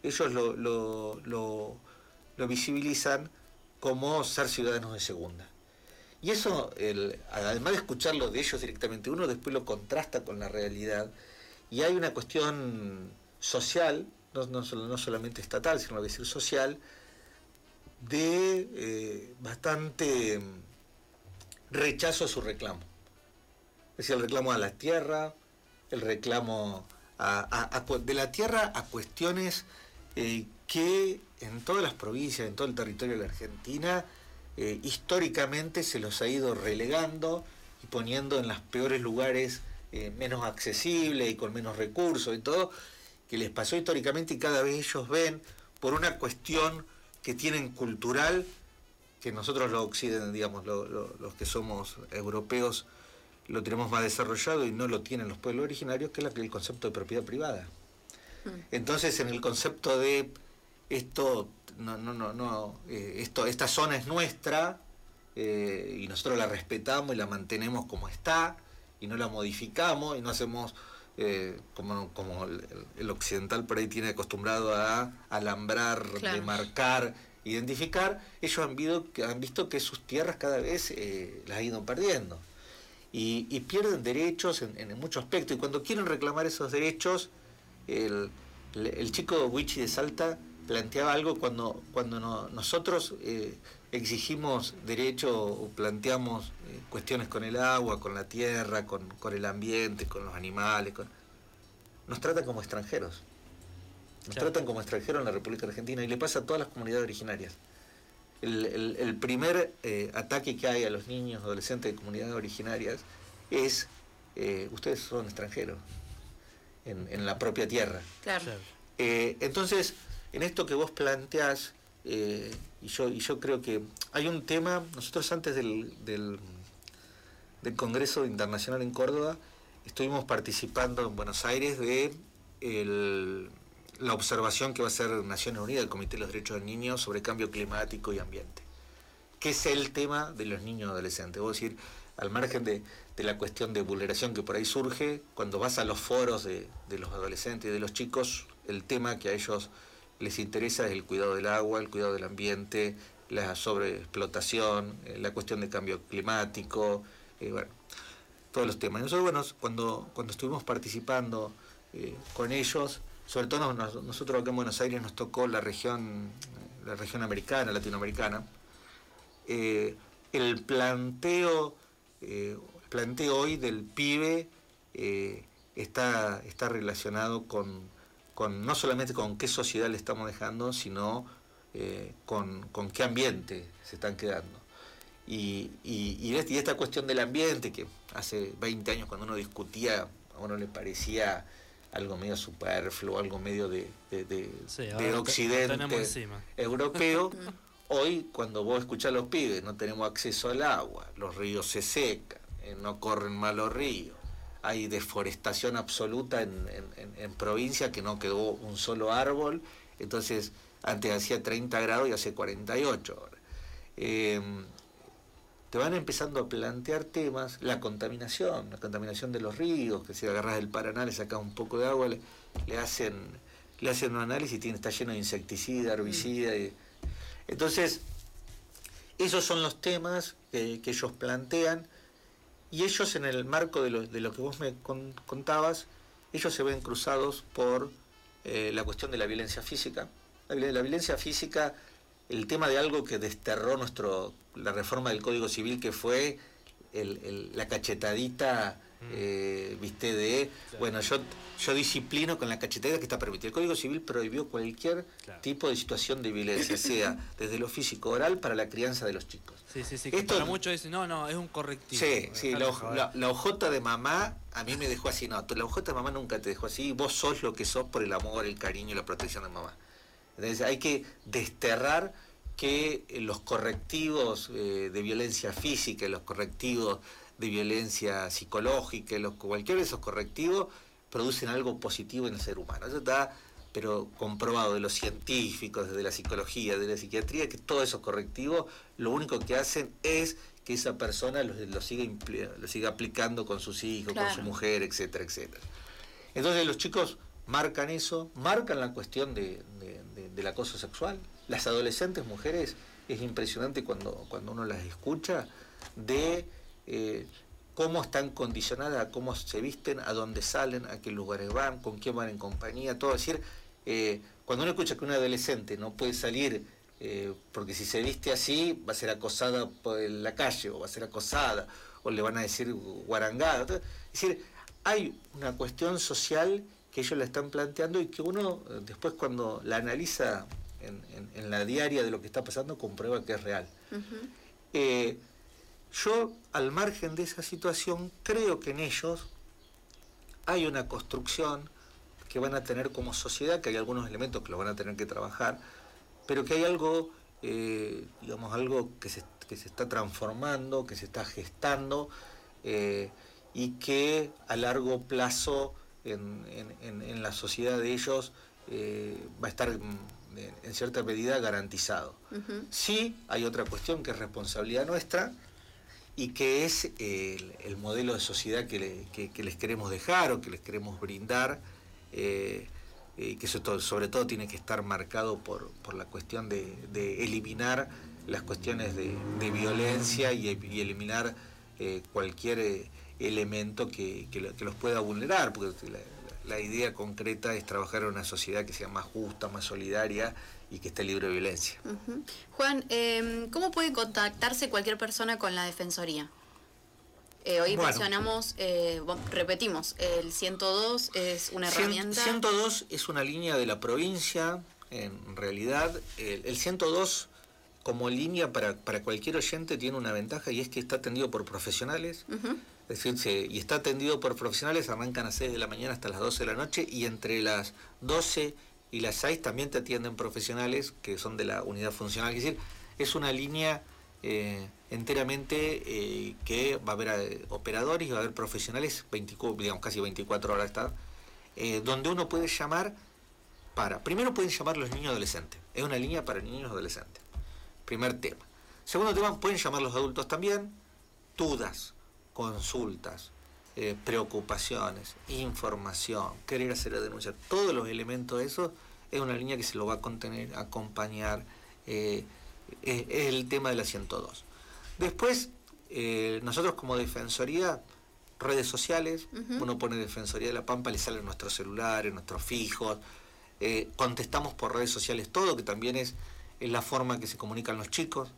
ellos lo, lo, lo, visibilizan como ser ciudadanos de segunda. Y eso, el, además de escucharlo de ellos directamente, uno después lo contrasta con la realidad. Y hay una cuestión social, no, no, no solamente estatal, sino a decir social, de eh, bastante rechazo a su reclamo es decir, el reclamo a la tierra, el reclamo de la tierra a cuestiones eh, que en todas las provincias, en todo el territorio de la Argentina, eh, históricamente se los ha ido relegando y poniendo en los peores lugares eh, menos accesibles y con menos recursos y todo, que les pasó históricamente y cada vez ellos ven por una cuestión que tienen cultural, que nosotros los occidentales, digamos, los que somos europeos, lo tenemos más desarrollado y no lo tienen los pueblos originarios, que es el concepto de propiedad privada. Mm. Entonces, en el concepto de esto, no, no, no, no eh, esto, esta zona es nuestra eh, y nosotros la respetamos y la mantenemos como está y no la modificamos y no hacemos eh, como, como el, occidental por ahí tiene acostumbrado a alambrar, demarcar, identificar, ellos han, han visto que sus tierras cada vez las han ido perdiendo y, pierden derechos en, muchos aspectos. Y cuando quieren reclamar esos derechos, el, chico Wichi de Salta planteaba algo cuando, cuando nosotros eh, exigimos derechos o planteamos eh, cuestiones con el agua, con la tierra, con, el ambiente, con los animales, nos tratan como extranjeros. Nos tratan como extranjeros en la República Argentina y le pasa a todas las comunidades originarias el, primer eh, ataque que hay a los niños, adolescentes de comunidades originarias es, eh, ustedes son extranjeros en, la propia tierra. Claro. Eh, entonces, en esto que vos planteás, y, yo, y yo creo que hay un tema, nosotros antes del, del, del Congreso Internacional en Córdoba, estuvimos participando en Buenos Aires de el, la observación que va a hacer Naciones Unidas, el Comité de los Derechos del Niño, sobre cambio climático y ambiente, que es el tema de los niños adolescentes. Voy decir, al margen de, la cuestión de vulneración que por ahí surge, cuando vas a los foros de, los adolescentes y de los chicos, el tema que a ellos les interesa es el cuidado del agua, el cuidado del ambiente, la sobreexplotación, eh, la cuestión de cambio climático, eh, bueno, todos los temas. Nosotros, bueno, cuando, cuando estuvimos participando eh, con ellos, sobre todo nosotros acá en Buenos Aires nos tocó la región, la región americana, latinoamericana, el planteo eh, planteo hoy del pibe eh, está, está relacionado con, no solamente con qué sociedad le estamos dejando, sino eh, con, qué ambiente se están quedando. Y, y, esta cuestión del ambiente, que hace 20 años cuando uno discutía, a uno le parecía algo medio superfluo, algo medio de, de, occidente europeo, Hoy, cuando vos escuchás a los pibes, no tenemos acceso al agua, los ríos se secan, eh, no corren mal los ríos, hay deforestación absoluta en, provincia que no quedó un solo árbol, entonces antes hacía 30 grados y hace 48 horas. Em, te van empezando a plantear temas, la contaminación, la contaminación de los ríos, que si agarras el Paraná le sacas un poco de agua, le, hacen le hacen un análisis y tiene, está lleno de insecticida, herbicida. Y, entonces, esos son los temas que, ellos plantean y ellos en el marco de lo, de lo que vos me contabas, ellos se ven cruzados por eh, la cuestión de la violencia física. La, violencia física, el tema de algo que desterró nuestro, la reforma del Código Civil, que fue la cachetadita eh, viste, de, bueno, yo, yo disciplino con la cachetera que está permitida. El Código Civil prohibió cualquier tipo de situación de violencia, sea desde lo físico oral para la crianza de los chicos. Sí, sí, sí. Esto, para muchos dicen, no, no, es un correctivo. Sí, sí, la, la, ojota de mamá a mí me dejó así. No, la ojota de mamá nunca te dejó así. Vos sos lo que sos por el amor, el cariño y la protección de mamá. Entonces hay que desterrar que los correctivos eh, de violencia física, los correctivos de violencia psicológica, los, cualquier de esos correctivos producen algo positivo en el ser humano. Eso está, pero comprobado de los científicos, desde la psicología, de la psiquiatría, que todos esos correctivos lo único que hacen es que esa persona lo, lo siga, lo siga aplicando con sus hijos, con su mujer, etcétera, etcétera. Entonces los chicos marcan eso, marcan la cuestión de, del acoso sexual. Las adolescentes mujeres, es impresionante cuando, cuando uno las escucha, de eh, cómo están condicionadas, cómo se visten, a dónde salen, a qué lugares van, con quién van en compañía, todo. Es decir, eh, cuando uno escucha que un adolescente no puede salir eh, porque si se viste así va a ser acosada por la calle o va a ser acosada o le van a decir guarangada. Es decir, hay una cuestión social que ellos la están planteando y que uno después cuando la analiza en, la diaria de lo que está pasando comprueba que es real. Yo, al margen de esa situación, creo que en ellos hay una construcción que van a tener como sociedad, que hay algunos elementos que lo van a tener que trabajar, pero que hay algo, eh, digamos, algo que se, está transformando, que se está gestando, eh, y que a largo plazo en, la sociedad de ellos eh, va a estar mm, en cierta medida garantizado. Sí, hay otra cuestión que es responsabilidad nuestra, y que es el, modelo de sociedad que, les queremos dejar o que les queremos brindar, eh, que eso sobre todo tiene que estar marcado por, la cuestión de, eliminar las cuestiones de, violencia y, eliminar eh, cualquier eh, elemento que, los pueda vulnerar, porque la idea concreta es trabajar en una sociedad que sea más justa, más solidaria y que esté libre de violencia. Juan, em, ¿cómo puede contactarse cualquier persona con la Defensoría? Eh, hoy mencionamos, eh, repetimos, el 102 es una herramienta. 102 es una línea de la provincia, en realidad. El, 102 como línea para, cualquier oyente tiene una ventaja y es que está atendido por profesionales. Y está atendido por profesionales, arrancan a las 6 de la mañana hasta las 12 de la noche y entre las 12 y las 6 también te atienden profesionales que son de la unidad funcional. Es decir, es una línea eh, enteramente eh, que va a haber eh, operadores y va a haber profesionales, 24, digamos casi 24 horas está, donde uno puede llamar para, primero pueden llamar los niños adolescentes, es una línea para niños adolescentes, primer tema. Segundo tema, pueden llamar los adultos también, dudas, consultas, eh, preocupaciones, información, querer hacer la denuncia, todos los elementos de eso es una línea que se lo va a contener, acompañar, eh, es, el tema de la 102. Después, eh, nosotros como Defensoría, redes sociales, uno pone Defensoría de la Pampa, le salen nuestros celulares, nuestros fijos, contestamos por redes sociales todo, que también es, la forma que se comunican los chicos.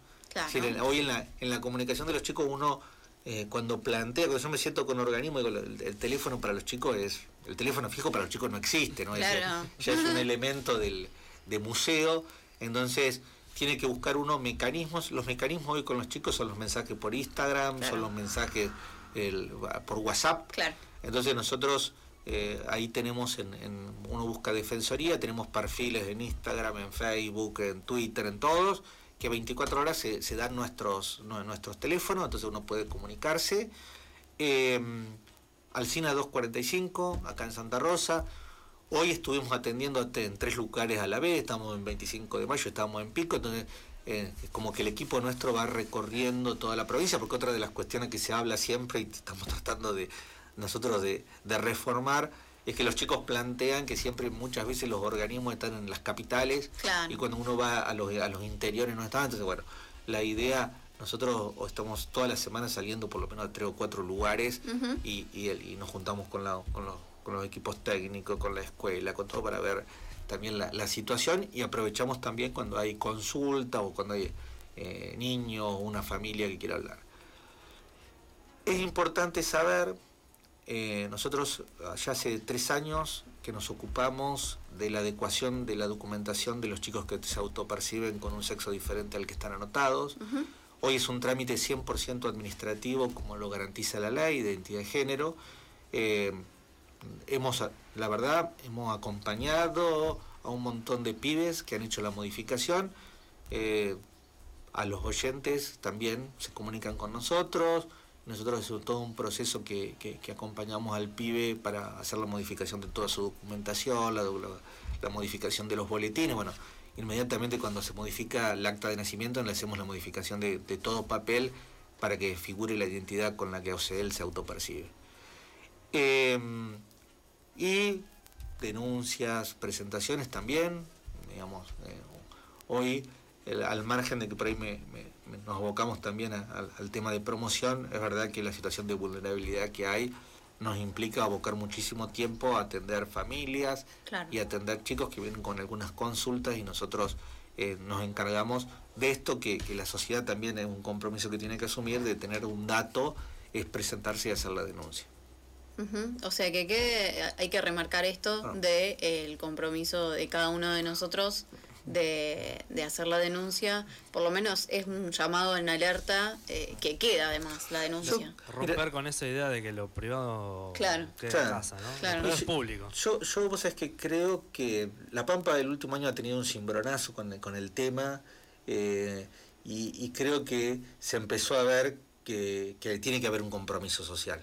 hoy en la, en la comunicación de los chicos uno eh, cuando plantea, cuando yo me siento con organismo, digo, el, teléfono para los chicos es, el teléfono fijo para los chicos no existe, ¿no? ya es un elemento del, de museo, entonces tiene que buscar uno mecanismos, los mecanismos hoy con los chicos son los mensajes por Instagram, son los mensajes por WhatsApp, entonces nosotros eh, ahí tenemos, en, en, uno busca defensoría, tenemos perfiles en Instagram, en Facebook, en Twitter, en todos, que 24 horas se, dan nuestros, nuestros teléfonos, entonces uno puede comunicarse. Eh, Alcina 245, acá en Santa Rosa. Hoy estuvimos atendiendo en tres lugares a la vez, estamos en 25 de mayo, estamos en Pico, entonces eh, como que el equipo nuestro va recorriendo toda la provincia, porque otra de las cuestiones que se habla siempre y estamos tratando de nosotros de reformar es que los chicos plantean que siempre muchas veces los organismos están en las capitales y cuando uno va a los, a los interiores no están. Entonces, bueno, la idea, nosotros estamos todas las semanas saliendo por lo menos a tres o cuatro lugares y, y, nos juntamos con, la, con, los, con los equipos técnicos, con la escuela, con todo para ver también la, la situación y aprovechamos también cuando hay consulta o cuando hay eh, niños o una familia que quiera hablar. Es importante saber eh, nosotros ya hace tres años que nos ocupamos de la adecuación de la documentación de los chicos que se autoperciben con un sexo diferente al que están anotados. Hoy es un trámite 100% administrativo, como lo garantiza la ley de identidad de género. Eh, hemos, la verdad, hemos acompañado a un montón de pibes que han hecho la modificación. Eh, a los oyentes también se comunican con nosotros. Nosotros es todo un proceso que, acompañamos al pibe para hacer la modificación de toda su documentación, la, modificación de los boletines. Bueno, inmediatamente cuando se modifica el acta de nacimiento le hacemos la modificación de, todo papel para que figure la identidad con la que él se autopercibe. Em, y denuncias, presentaciones también, digamos, eh, hoy al margen de que por ahí me nos abocamos también al tema de promoción, es verdad que la situación de vulnerabilidad que hay nos implica abocar muchísimo tiempo a atender familias y atender chicos que vienen con algunas consultas y nosotros eh, nos encargamos de esto que, la sociedad también es un compromiso que tiene que asumir de tener un dato, es presentarse y hacer la denuncia. O sea que, hay que remarcar esto ah. de el compromiso de cada uno de nosotros de, de, hacer la denuncia, por lo menos es un llamado en alerta eh, que queda además la denuncia. Romper con esa idea de que lo privado claro. queda casa, ¿no? Claro. es público. Yo, yo vos sabés que creo que La Pampa del último año ha tenido un cimbronazo con, con el tema eh, y, creo que se empezó a ver que, que tiene que haber un compromiso social.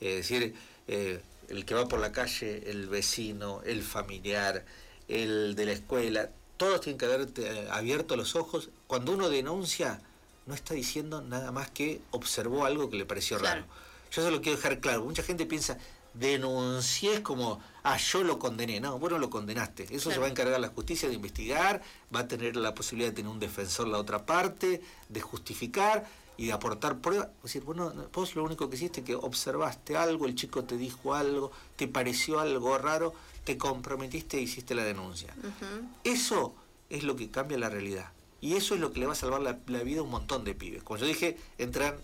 Es decir, eh, el que va por la calle, el vecino, el familiar, el de la escuela, todos tienen que haber eh, abierto los ojos. Cuando uno denuncia, no está diciendo nada más que observó algo que le pareció raro. Yo se lo quiero dejar claro. Mucha gente piensa, denuncié es como, ah, yo lo condené. No, vos no lo condenaste. Eso se va a encargar la justicia de investigar, va a tener la posibilidad de tener un defensor la otra parte, de justificar y de aportar pruebas. Es decir, bueno, vos lo único que hiciste es que observaste algo, el chico te dijo algo, te pareció algo raro te comprometiste e hiciste la denuncia. Eso es lo que cambia la realidad. Y eso es lo que le va a salvar la, vida a un montón de pibes. Como yo dije, entran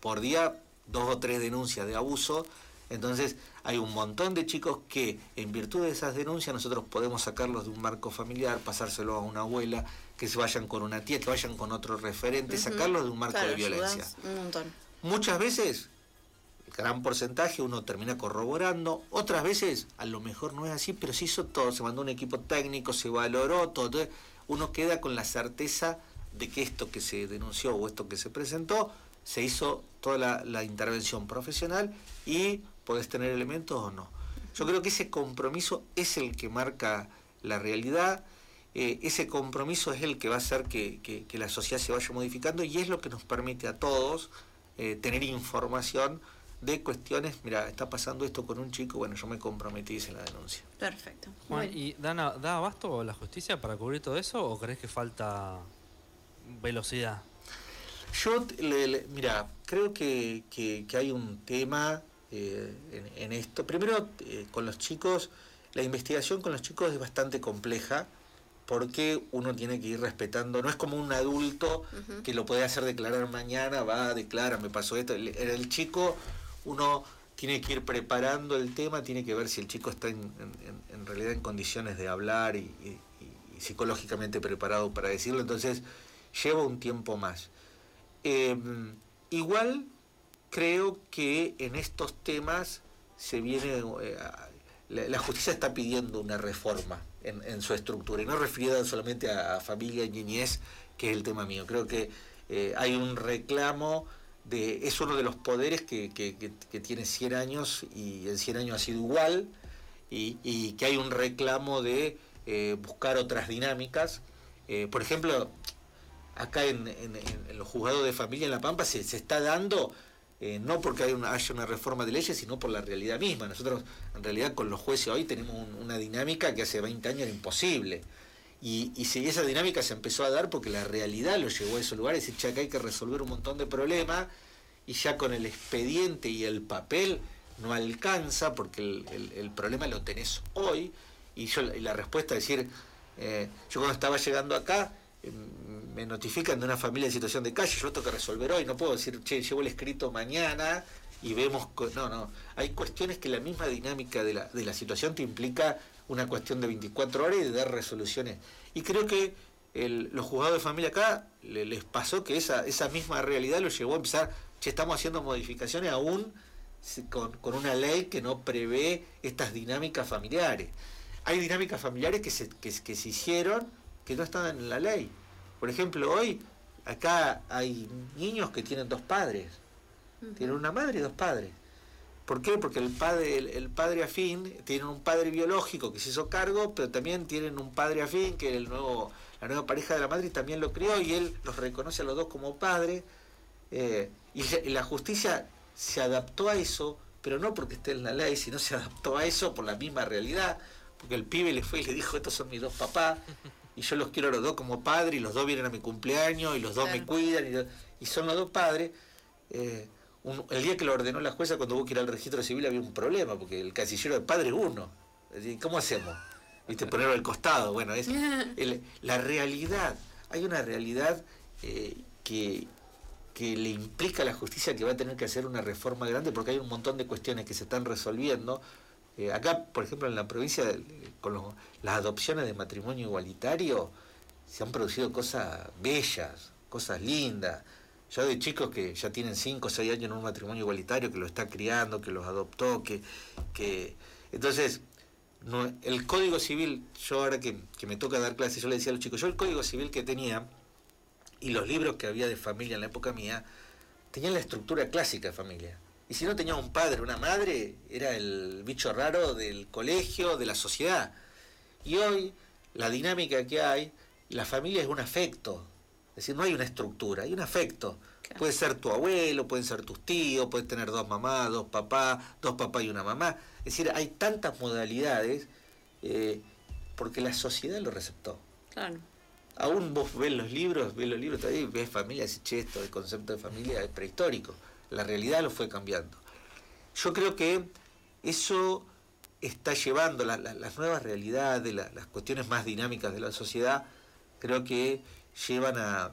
por día dos o tres denuncias de abuso. Entonces hay un montón de chicos que en virtud de esas denuncias nosotros podemos sacarlos de un marco familiar, pasárselo a una abuela, que se vayan con una tía, que vayan con otro referente, sacarlos de un marco de violencia. Muchas veces gran porcentaje uno termina corroborando, otras veces a lo mejor no es así, pero se hizo todo, se mandó un equipo técnico, se valoró todo, uno queda con la certeza de que esto que se denunció o esto que se presentó, se hizo toda la, intervención profesional y podés tener elementos o no. Yo creo que ese compromiso es el que marca la realidad, eh, ese compromiso es el que va a hacer que, la sociedad se vaya modificando y es lo que nos permite a todos eh, tener información de cuestiones, mira, está pasando esto con un chico, bueno, yo me comprometí en la denuncia. Perfecto. Juan, ¿y Dana, da abasto la justicia para cubrir todo eso o crees que falta velocidad? Yo, mira, creo que, hay un tema eh, en, esto. Primero, eh, con los chicos, la investigación con los chicos es bastante compleja porque uno tiene que ir respetando, no es como un adulto que lo puede hacer declarar mañana, va, declara, me pasó esto. El, el chico uno tiene que ir preparando el tema, tiene que ver si el chico está en, realidad en condiciones de hablar y, psicológicamente preparado para decirlo, entonces lleva un tiempo más. Em, igual creo que en estos temas se viene, eh, la, justicia está pidiendo una reforma en, su estructura, y no referida solamente a, familia y niñez, que es el tema mío, creo que eh, hay un reclamo es uno de los poderes que, tiene 100 años y en 100 años ha sido igual y, que hay un reclamo de eh, buscar otras dinámicas. Eh, por ejemplo, acá en, los juzgados de familia en La Pampa se, está dando, eh, no porque una, haya una reforma de leyes, sino por la realidad misma. Nosotros en realidad con los jueces hoy tenemos una dinámica que hace 20 años era imposible. Y, si esa dinámica se empezó a dar porque la realidad lo llevó a esos lugares, y que hay que resolver un montón de problemas, y ya con el expediente y el papel no alcanza porque el, problema lo tenés hoy, y, yo, la respuesta es decir, eh, yo cuando estaba llegando acá, em, me notifican de una familia en situación de calle, yo lo tengo que resolver hoy, no puedo decir, che, llevo el escrito mañana y vemos, no, no, hay cuestiones que la misma dinámica de la, de la situación te implica una cuestión de 24 horas y de dar resoluciones. Y creo que los juzgados de familia acá les pasó que esa, esa misma realidad los llevó a empezar, che, estamos haciendo modificaciones aún con, una ley que no prevé estas dinámicas familiares. Hay dinámicas familiares que se, que, se hicieron que no están en la ley. Por ejemplo, hoy acá hay niños que tienen dos padres. Tienen una madre y dos padres. ¿Por qué? Porque el padre, el, padre afín, tienen un padre biológico que se hizo cargo, pero también tienen un padre afín que el nuevo, la nueva pareja de la madre también lo crió y él los reconoce a los dos como padres. Eh, y la justicia se adaptó a eso, pero no porque esté en la ley, sino se adaptó a eso por la misma realidad, porque el pibe le fue y le dijo, estos son mis dos papás, y yo los quiero a los dos como padre, y los dos vienen a mi cumpleaños, y los dos me cuidan, y, son los dos padres. Eh, el día que lo ordenó la jueza, cuando hubo que ir al registro civil, había un problema, porque el casillero de padre es uno. ¿Cómo hacemos? ¿Viste? Ponerlo al costado. Bueno, es la realidad. Hay una realidad eh, que, que le implica a la justicia que va a tener que hacer una reforma grande, porque hay un montón de cuestiones que se están resolviendo. Eh, acá, por ejemplo, en la provincia, con las adopciones de matrimonio igualitario, se han producido cosas bellas, cosas lindas ya de chicos que ya tienen 5 o 6 años en un matrimonio igualitario, que lo está criando, que los adoptó, que... que entonces, el código civil, yo ahora que, me toca dar clases, yo le decía a los chicos, yo el código civil que tenía y los libros que había de familia en la época mía, tenían la estructura clásica de familia. Y si no tenía un padre, una madre, era el bicho raro del colegio, de la sociedad. Y hoy, la dinámica que hay, la familia es un afecto, es decir, no hay una estructura, hay un afecto. Puede ser tu abuelo, pueden ser tus tíos, puedes tener dos mamás, dos papás, dos papás y una mamá. Es decir, hay tantas modalidades eh, porque la sociedad lo receptó. Claro. Aún vos ves los libros, ves los libros todavía, ves familia, y che, esto, el concepto de familia es prehistórico. La realidad lo fue cambiando. Yo creo que eso está llevando las nuevas realidades, las cuestiones más dinámicas de la sociedad, creo que llevan a,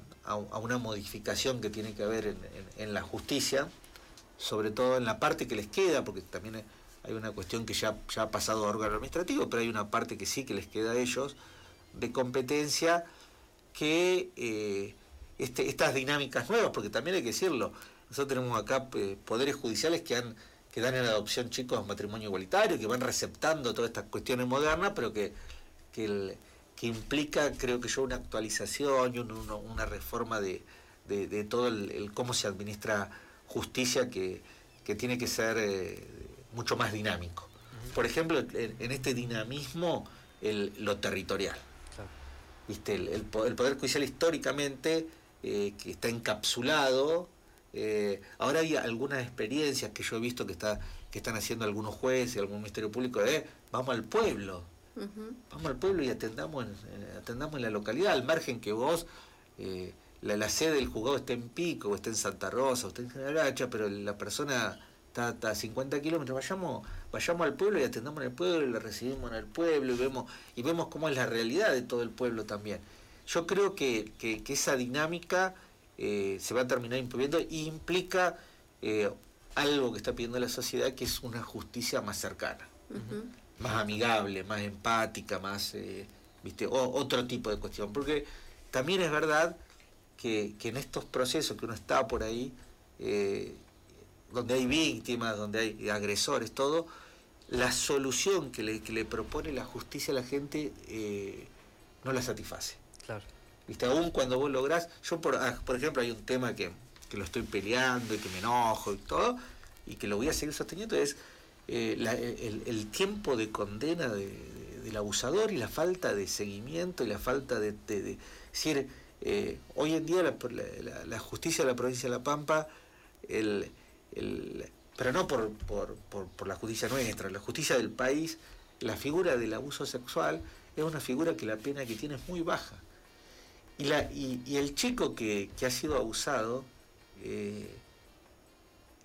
una modificación que tiene que haber en, la justicia, sobre todo en la parte que les queda, porque también hay una cuestión que ya, ya ha pasado a órgano administrativo, pero hay una parte que sí que les queda a ellos, de competencia, que eh, este, estas dinámicas nuevas, porque también hay que decirlo, nosotros tenemos acá eh, poderes judiciales que han que dan en adopción chicos a matrimonio igualitario, que van receptando todas estas cuestiones modernas, pero que, que el, que implica, creo que yo, una actualización y una reforma de, todo el, cómo se administra justicia que, tiene que ser eh, mucho más dinámico. Por ejemplo, en, este dinamismo, el, lo territorial. ¿Viste? El, poder, judicial históricamente, eh, que está encapsulado, eh, ahora hay algunas experiencias que yo he visto que, está, que están haciendo algunos jueces, algún ministerio público, de vamos al pueblo, vamos al pueblo y atendamos en, atendamos en la localidad, al margen que vos... Eh, la, sede del juzgado está en Pico, o está en Santa Rosa, o está en General pero la persona está, a 50 kilómetros, vayamos, vayamos al pueblo y atendamos en el pueblo, y la recibimos en el pueblo y vemos, y vemos cómo es la realidad de todo el pueblo también. Yo creo que, esa dinámica eh, se va a terminar imponiendo y implica eh, algo que está pidiendo la sociedad, que es una justicia más cercana, más amigable, más empática, más, eh, viste, otro tipo de cuestión. Porque también es verdad que, en estos procesos que uno está por ahí, eh, donde hay víctimas, donde hay agresores, todo, la solución que le, que le propone la justicia a la gente eh, no la satisface. Claro. ¿Viste? Aún cuando vos lográs, yo por, ah, por ejemplo hay un tema que, lo estoy peleando y que me enojo y todo, y que lo voy a seguir sosteniendo, es eh, el, tiempo de condena del abusador y la falta de seguimiento y la falta de, de, de decir, eh, hoy en día la, justicia de la provincia de La Pampa, el, pero no por, por, la justicia nuestra, la justicia del país, la figura del abuso sexual es una figura que la pena que tiene es muy baja. Y, la, y, el chico que, ha sido abusado eh,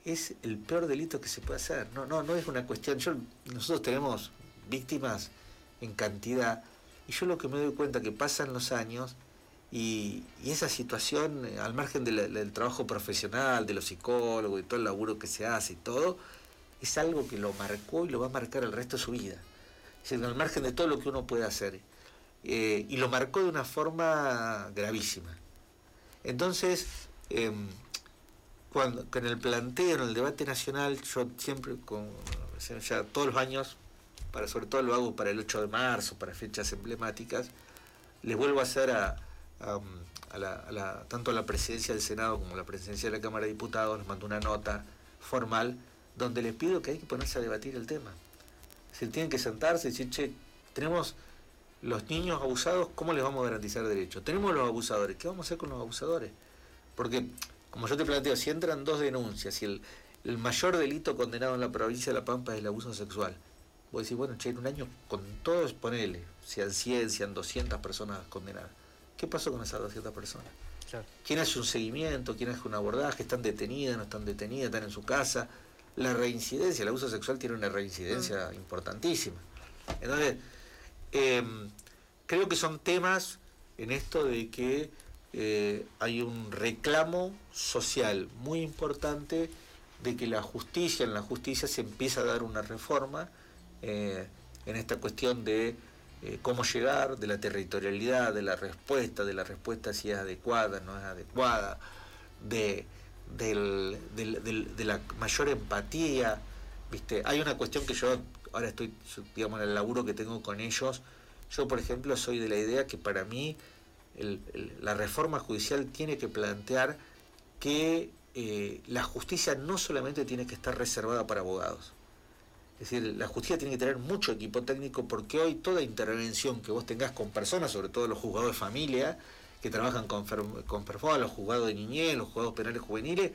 es el peor delito que se puede hacer. No, no, no es una cuestión. Yo, nosotros tenemos víctimas en cantidad y yo lo que me doy cuenta que pasan los años y, esa situación, eh, al margen del trabajo profesional, de los psicólogos y todo el laburo que se hace y todo, es algo que lo marcó y lo va a marcar el resto de su vida. Al margen de todo lo que uno puede hacer. Eh, y lo marcó de una forma gravísima. Entonces, em, cuando en el planteo, en el debate nacional, yo siempre, con, ya todos los años, para, sobre todo lo hago para el 8 de marzo, para fechas emblemáticas, les vuelvo a hacer a, la, tanto a la presidencia del Senado como a la presidencia de la Cámara de Diputados, les mando una nota formal donde les pido que hay que ponerse a debatir el tema. Se tienen que sentarse y decir, che, tenemos los niños abusados, ¿cómo les vamos a garantizar derechos? Tenemos los abusadores, ¿qué vamos a hacer con los abusadores? Porque, como yo te planteo, si entran dos denuncias y el, el mayor delito condenado en la provincia de La Pampa es el abuso sexual, vos decís, bueno, che, en un año con todos, ponele, sean 100, sean 200 personas condenadas ¿Qué pasó con esas 200 personas? ¿Quién hace un seguimiento? ¿Quién hace un abordaje? ¿Están detenidas? ¿No están detenidas? ¿Están en su casa? La reincidencia, el abuso sexual tiene una reincidencia mm. importantísima. Entonces, em, creo que son temas en esto de que eh, hay un reclamo social muy importante de que la justicia, en la justicia se empieza a dar una reforma eh, en esta cuestión de eh, cómo llegar, de la territorialidad, de la respuesta, de la respuesta si es adecuada, no es adecuada, de, de la mayor empatía. ¿viste? Hay una cuestión que yo ahora estoy, digamos, en el laburo que tengo con ellos. Yo, por ejemplo, soy de la idea que para mí la reforma judicial tiene que plantear que eh, la justicia no solamente tiene que estar reservada para abogados. Es decir, la justicia tiene que tener mucho equipo técnico porque hoy toda intervención que vos tengas con personas, sobre todo los juzgados de familia, que trabajan con, con los juzgados de niñez, los juzgados penales juveniles,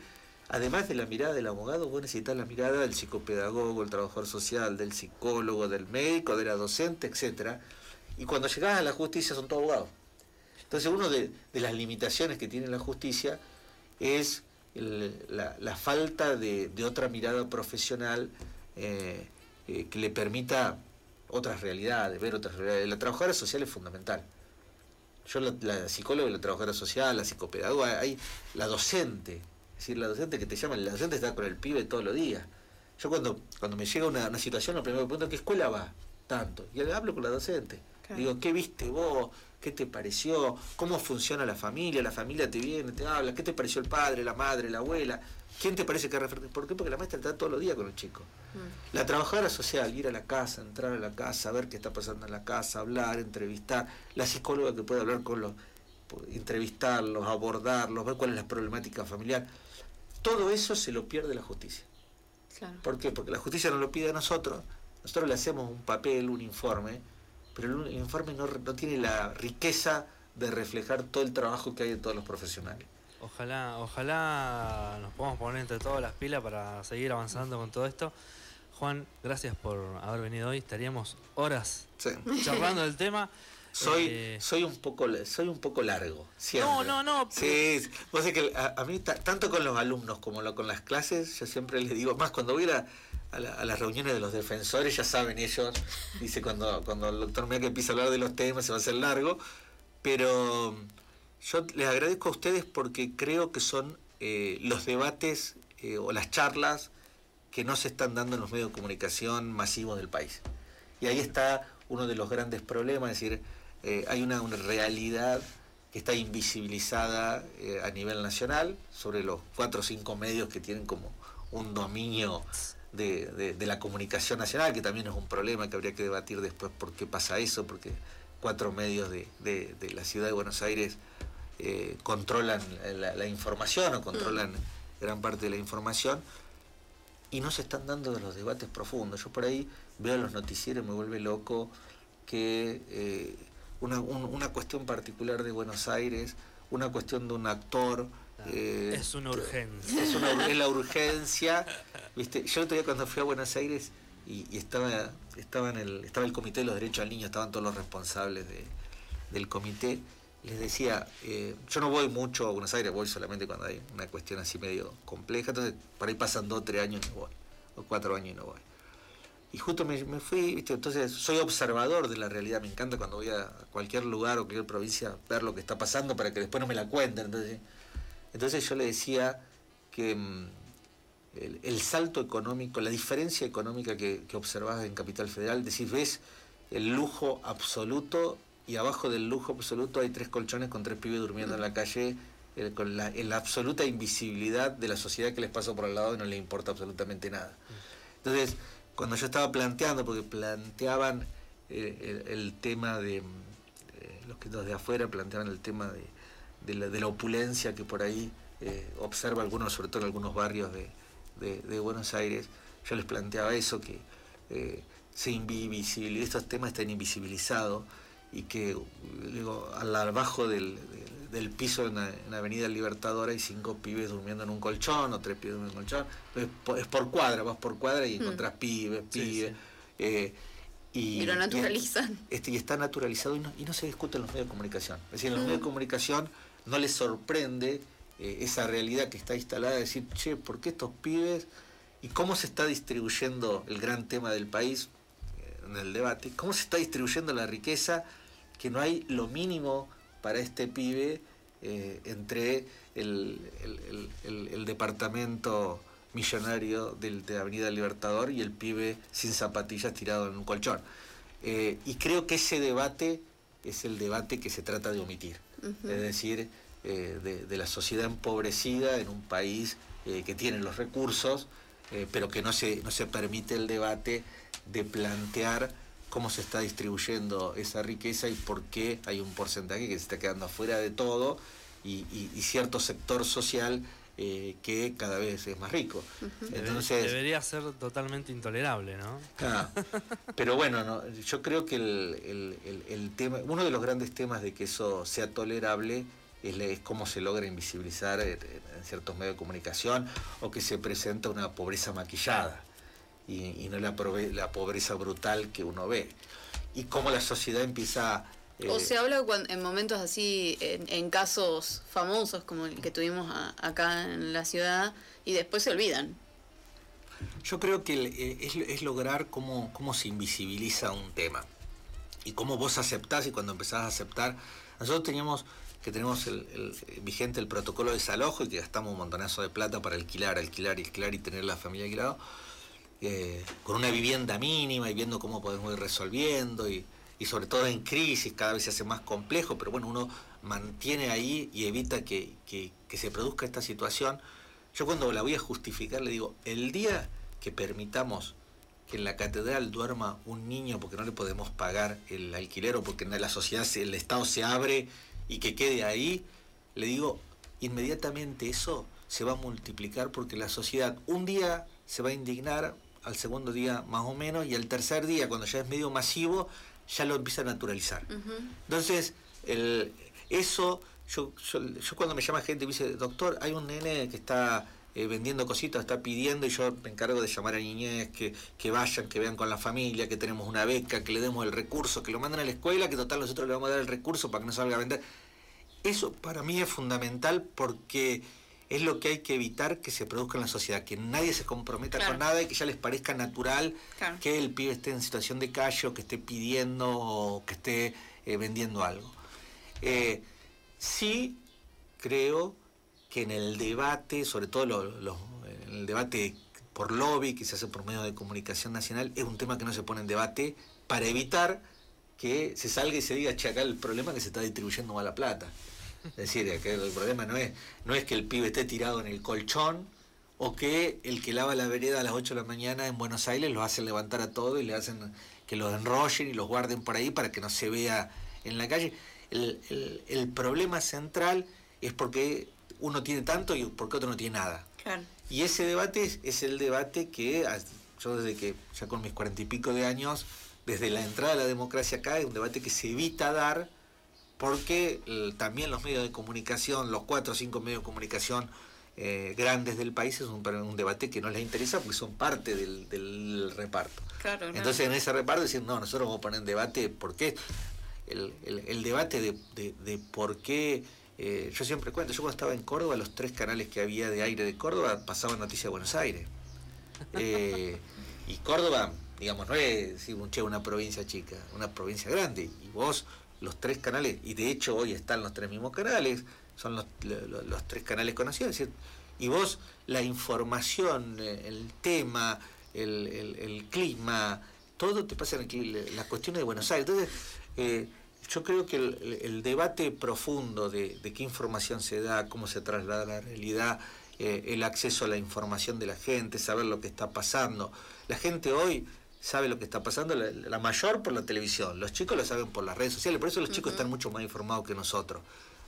además de la mirada del abogado, vos necesitas la mirada del psicopedagogo, el trabajador social, del psicólogo, del médico, de la docente, etcétera. Y cuando llegás a la justicia son todos abogados. Entonces, una de, las limitaciones que tiene la justicia es la, falta de, otra mirada profesional eh, eh, que le permita otras realidades, ver otras realidades. La trabajadora social es fundamental. Yo, la, psicóloga la trabajadora social, la psicopedagoga, hay la docente, es decir, la docente que te llama, la docente está con el pibe todos los días. Yo cuando, cuando me llega una, situación, lo primero que pregunto, ¿qué escuela va? Tanto. Y hablo con la docente. Digo, ¿qué viste vos? ¿Qué te pareció? ¿Cómo funciona la familia? La familia te viene, te habla. ¿Qué te pareció el padre, la madre, la abuela? ¿Quién te parece que referente? ¿Por qué? Porque la maestra está todos los días con el chico. Mm. La trabajadora social, ir a la casa, entrar a la casa, ver qué está pasando en la casa, hablar, entrevistar. La psicóloga que puede hablar con los, entrevistarlos, abordarlos, ver cuál es la problemática familiar. Todo eso se lo pierde la justicia. ¿Por qué? Porque la justicia nos lo pide a nosotros, nosotros le hacemos un papel, un informe, pero el, informe no, no tiene la riqueza de reflejar todo el trabajo que hay de todos los profesionales. Ojalá, ojalá nos podamos poner entre todas las pilas para seguir avanzando con todo esto. Juan, gracias por haber venido hoy. Estaríamos horas charlando del tema. Soy, eh, soy un poco soy un poco largo. No, no, no. Sí, vos que a, mí tanto con los alumnos como con las clases, yo siempre les digo, más cuando voy a, a, las reuniones de los defensores, ya saben ellos, dice cuando, cuando el doctor me que empieza a hablar de los temas se va a hacer largo, pero yo les agradezco a ustedes porque creo que son eh, los debates eh, o las charlas que no se están dando en los medios de comunicación masivos del país. Y ahí está uno de los grandes problemas, es decir, eh, hay una, realidad que está invisibilizada a nivel nacional sobre los cuatro o cinco medios que tienen como un dominio de, la comunicación nacional, que también es un problema que habría que debatir después por qué pasa eso, porque cuatro medios de, la ciudad de Buenos Aires eh, controlan la, información o controlan gran parte de la información y no se están dando los debates profundos. Yo por ahí veo los noticieros me vuelve loco que eh, una, cuestión particular de Buenos Aires, una cuestión de un actor, eh, es una urgencia. Es, una, la urgencia. ¿viste? Yo otro día cuando fui a Buenos Aires y, estaba, estaba, en el, estaba el Comité de los Derechos al Niño, estaban todos los responsables del comité, les decía, eh, yo no voy mucho a Buenos Aires, voy solamente cuando hay una cuestión así medio compleja, entonces por ahí pasan dos, tres años y no voy, o cuatro años y no voy. Y justo me, fui, ¿viste? entonces soy observador de la realidad, me encanta cuando voy a cualquier lugar o cualquier provincia ver lo que está pasando para que después no me la cuenten. Entonces, entonces yo le decía que mm, el, salto económico, la diferencia económica que, que en Capital Federal, decís, ves el lujo absoluto y abajo del lujo absoluto hay tres colchones con tres pibes durmiendo en la calle, eh, con la, absoluta invisibilidad de la sociedad que les pasó por al lado y no les importa absolutamente nada. Entonces, cuando yo estaba planteando, porque planteaban eh, el, tema de, eh, los que de afuera planteaban el tema de, la, opulencia que por ahí observa algunos, sobre todo en algunos barrios de, Buenos Aires, yo les planteaba eso, que se invisibiliza, estos temas están invisibilizados y que digo, al abajo del, del piso en la, Avenida Libertador hay cinco pibes durmiendo en un colchón o tres pibes durmiendo en un colchón. Es por, cuadra, vas por cuadra y hmm. encontrás pibes, pibes. Eh, y, lo naturalizan. Y, este, y está naturalizado y no, y no se discute en los medios de comunicación. Es decir, en los medios de comunicación no les sorprende eh, esa realidad que está instalada de decir, che, ¿por qué estos pibes? ¿Y cómo se está distribuyendo el gran tema del país eh, en el debate? ¿Cómo se está distribuyendo la riqueza? que no hay lo mínimo para este pibe eh, entre el, departamento millonario del, de Avenida Libertador y el pibe sin zapatillas tirado en un colchón. Y creo que ese debate es el debate que se trata de omitir. Es decir, eh, de, la sociedad empobrecida en un país que tiene los recursos, pero que no se, no se permite el debate de plantear cómo se está distribuyendo esa riqueza y por qué hay un porcentaje que se está quedando afuera de todo y, cierto sector social eh, que cada vez es más rico. Entonces, Debería ser totalmente intolerable, ¿no? pero bueno, yo creo que el, tema, uno de los grandes temas de que eso sea tolerable es, cómo se logra invisibilizar en, ciertos medios de comunicación o que se presenta una pobreza maquillada y, no la, la pobreza brutal que uno ve. Y cómo la sociedad empieza... Eh, o se habla en momentos así, en, casos famosos como el que tuvimos acá en la ciudad, y después se olvidan. Yo creo que eh, es, lograr cómo, cómo se invisibiliza un tema y cómo vos aceptás y cuando empezás a aceptar. Nosotros teníamos que tenemos el, vigente el protocolo de desalojo y que gastamos un montonazo de plata para alquilar, alquilar, alquilar y tener la familia alquilada. Eh, con una vivienda mínima y viendo cómo podemos ir resolviendo y, sobre todo en crisis cada vez se hace más complejo, pero bueno, uno mantiene ahí y evita que, se produzca esta situación. Yo cuando la voy a justificar le digo, el día que permitamos que en la catedral duerma un niño porque no le podemos pagar el alquiler o porque la sociedad, el Estado se abre y que quede ahí, le digo, inmediatamente eso se va a multiplicar porque la sociedad un día se va a indignar al segundo día más o menos, y el tercer día, cuando ya es medio masivo, ya lo empieza a naturalizar. Entonces, el, eso, yo, yo, cuando me llama gente y me dice, doctor, hay un nene que está eh, vendiendo cositas, está pidiendo y yo me encargo de llamar a niñez, que, que vayan, que vean con la familia, que tenemos una beca, que le demos el recurso, que lo manden a la escuela, que total nosotros le vamos a dar el recurso para que no salga a vender. Eso para mí es fundamental porque es lo que hay que evitar que se produzca en la sociedad, que nadie se comprometa con nada y que ya les parezca natural que el pibe esté en situación de calle o que esté pidiendo o que esté eh, vendiendo algo. Eh, sí creo que en el debate, sobre todo en el debate por lobby que se hace por medio de comunicación nacional, es un tema que no se pone en debate para evitar que se salga y se diga, che, acá el problema es que se está distribuyendo mala plata. Es decir, el problema no es, no es que el pibe esté tirado en el colchón o que el que lava la vereda a las 8 de la mañana en Buenos Aires lo hacen levantar a todo y le hacen que los enrollen y los guarden por ahí para que no se vea en la calle. El, problema central es porque uno tiene tanto y porque otro no tiene nada. Y ese debate es, el debate que yo desde que, ya con mis cuarenta y pico de años, desde la entrada de la democracia acá, es un debate que se evita dar porque también los medios de comunicación, los cuatro o cinco medios de comunicación eh, grandes del país, es un, un, debate que no les interesa porque son parte del, reparto. Entonces en ese reparto decir, no, nosotros vamos a poner en debate por qué, el, debate de, por qué, eh, yo siempre cuento, yo cuando estaba en Córdoba, los tres canales que había de aire de Córdoba pasaban noticias de Buenos Aires. Eh, y Córdoba, digamos, no es una provincia chica, una provincia grande. Y vos los tres canales, y de hecho hoy están los tres mismos canales, son los, tres canales conocidos, y vos la información, eh, el tema, el, clima, todo te pasa aquí, las cuestiones de Buenos Aires. Entonces, eh, yo creo que el, debate profundo de, qué información se da, cómo se traslada la realidad, eh, el acceso a la información de la gente, saber lo que está pasando. La gente hoy sabe lo que está pasando, la, mayor por la televisión, los chicos lo saben por las redes sociales, por eso los chicos están mucho más informados que nosotros,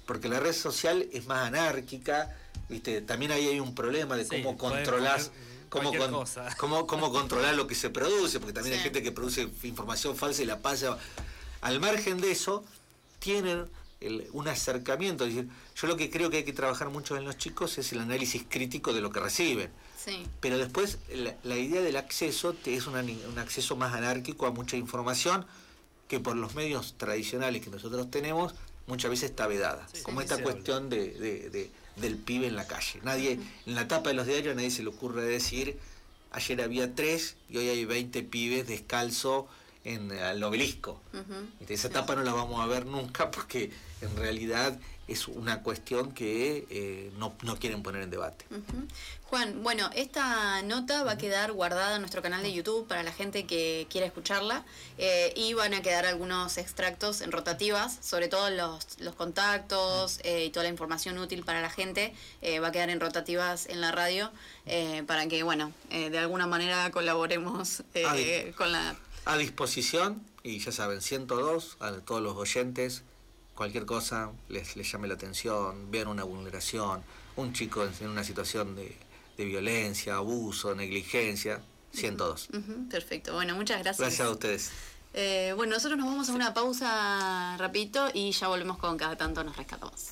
porque la red social es más anárquica, ¿viste? también ahí hay un problema de cómo controlar cómo, cómo, cómo, controlar lo que se produce, porque también hay gente que produce información falsa y la pasa. Al margen de eso, tienen un acercamiento. Es decir, yo lo que creo que hay que trabajar mucho en los chicos es el análisis crítico de lo que reciben. Pero después la, idea del acceso es un acceso más anárquico a mucha información que por los medios tradicionales que nosotros tenemos muchas veces está vedada. como esta cuestión de, del pibe en la calle. Nadie, en la tapa de los diarios nadie se le ocurre decir, ayer había tres y hoy hay 20 pibes descalzo en el obelisco. Esa etapa no la vamos a ver nunca porque en realidad es una cuestión que eh, no, quieren poner en debate. Juan, bueno, esta nota va a quedar guardada en nuestro canal de YouTube para la gente que quiera escucharla eh, y van a quedar algunos extractos en rotativas, sobre todo los, los contactos eh, y toda la información útil para la gente va a quedar en rotativas en la radio para que, bueno, de alguna manera colaboremos con la... A disposición, y ya saben, 102, a todos los oyentes, cualquier cosa les, llame la atención, vean una vulneración, un chico en una situación de, violencia, abuso, negligencia, 102. perfecto, bueno, muchas gracias. Gracias a ustedes. Eh, bueno, nosotros nos vamos a una pausa rapidito y ya volvemos con cada tanto nos rescatamos.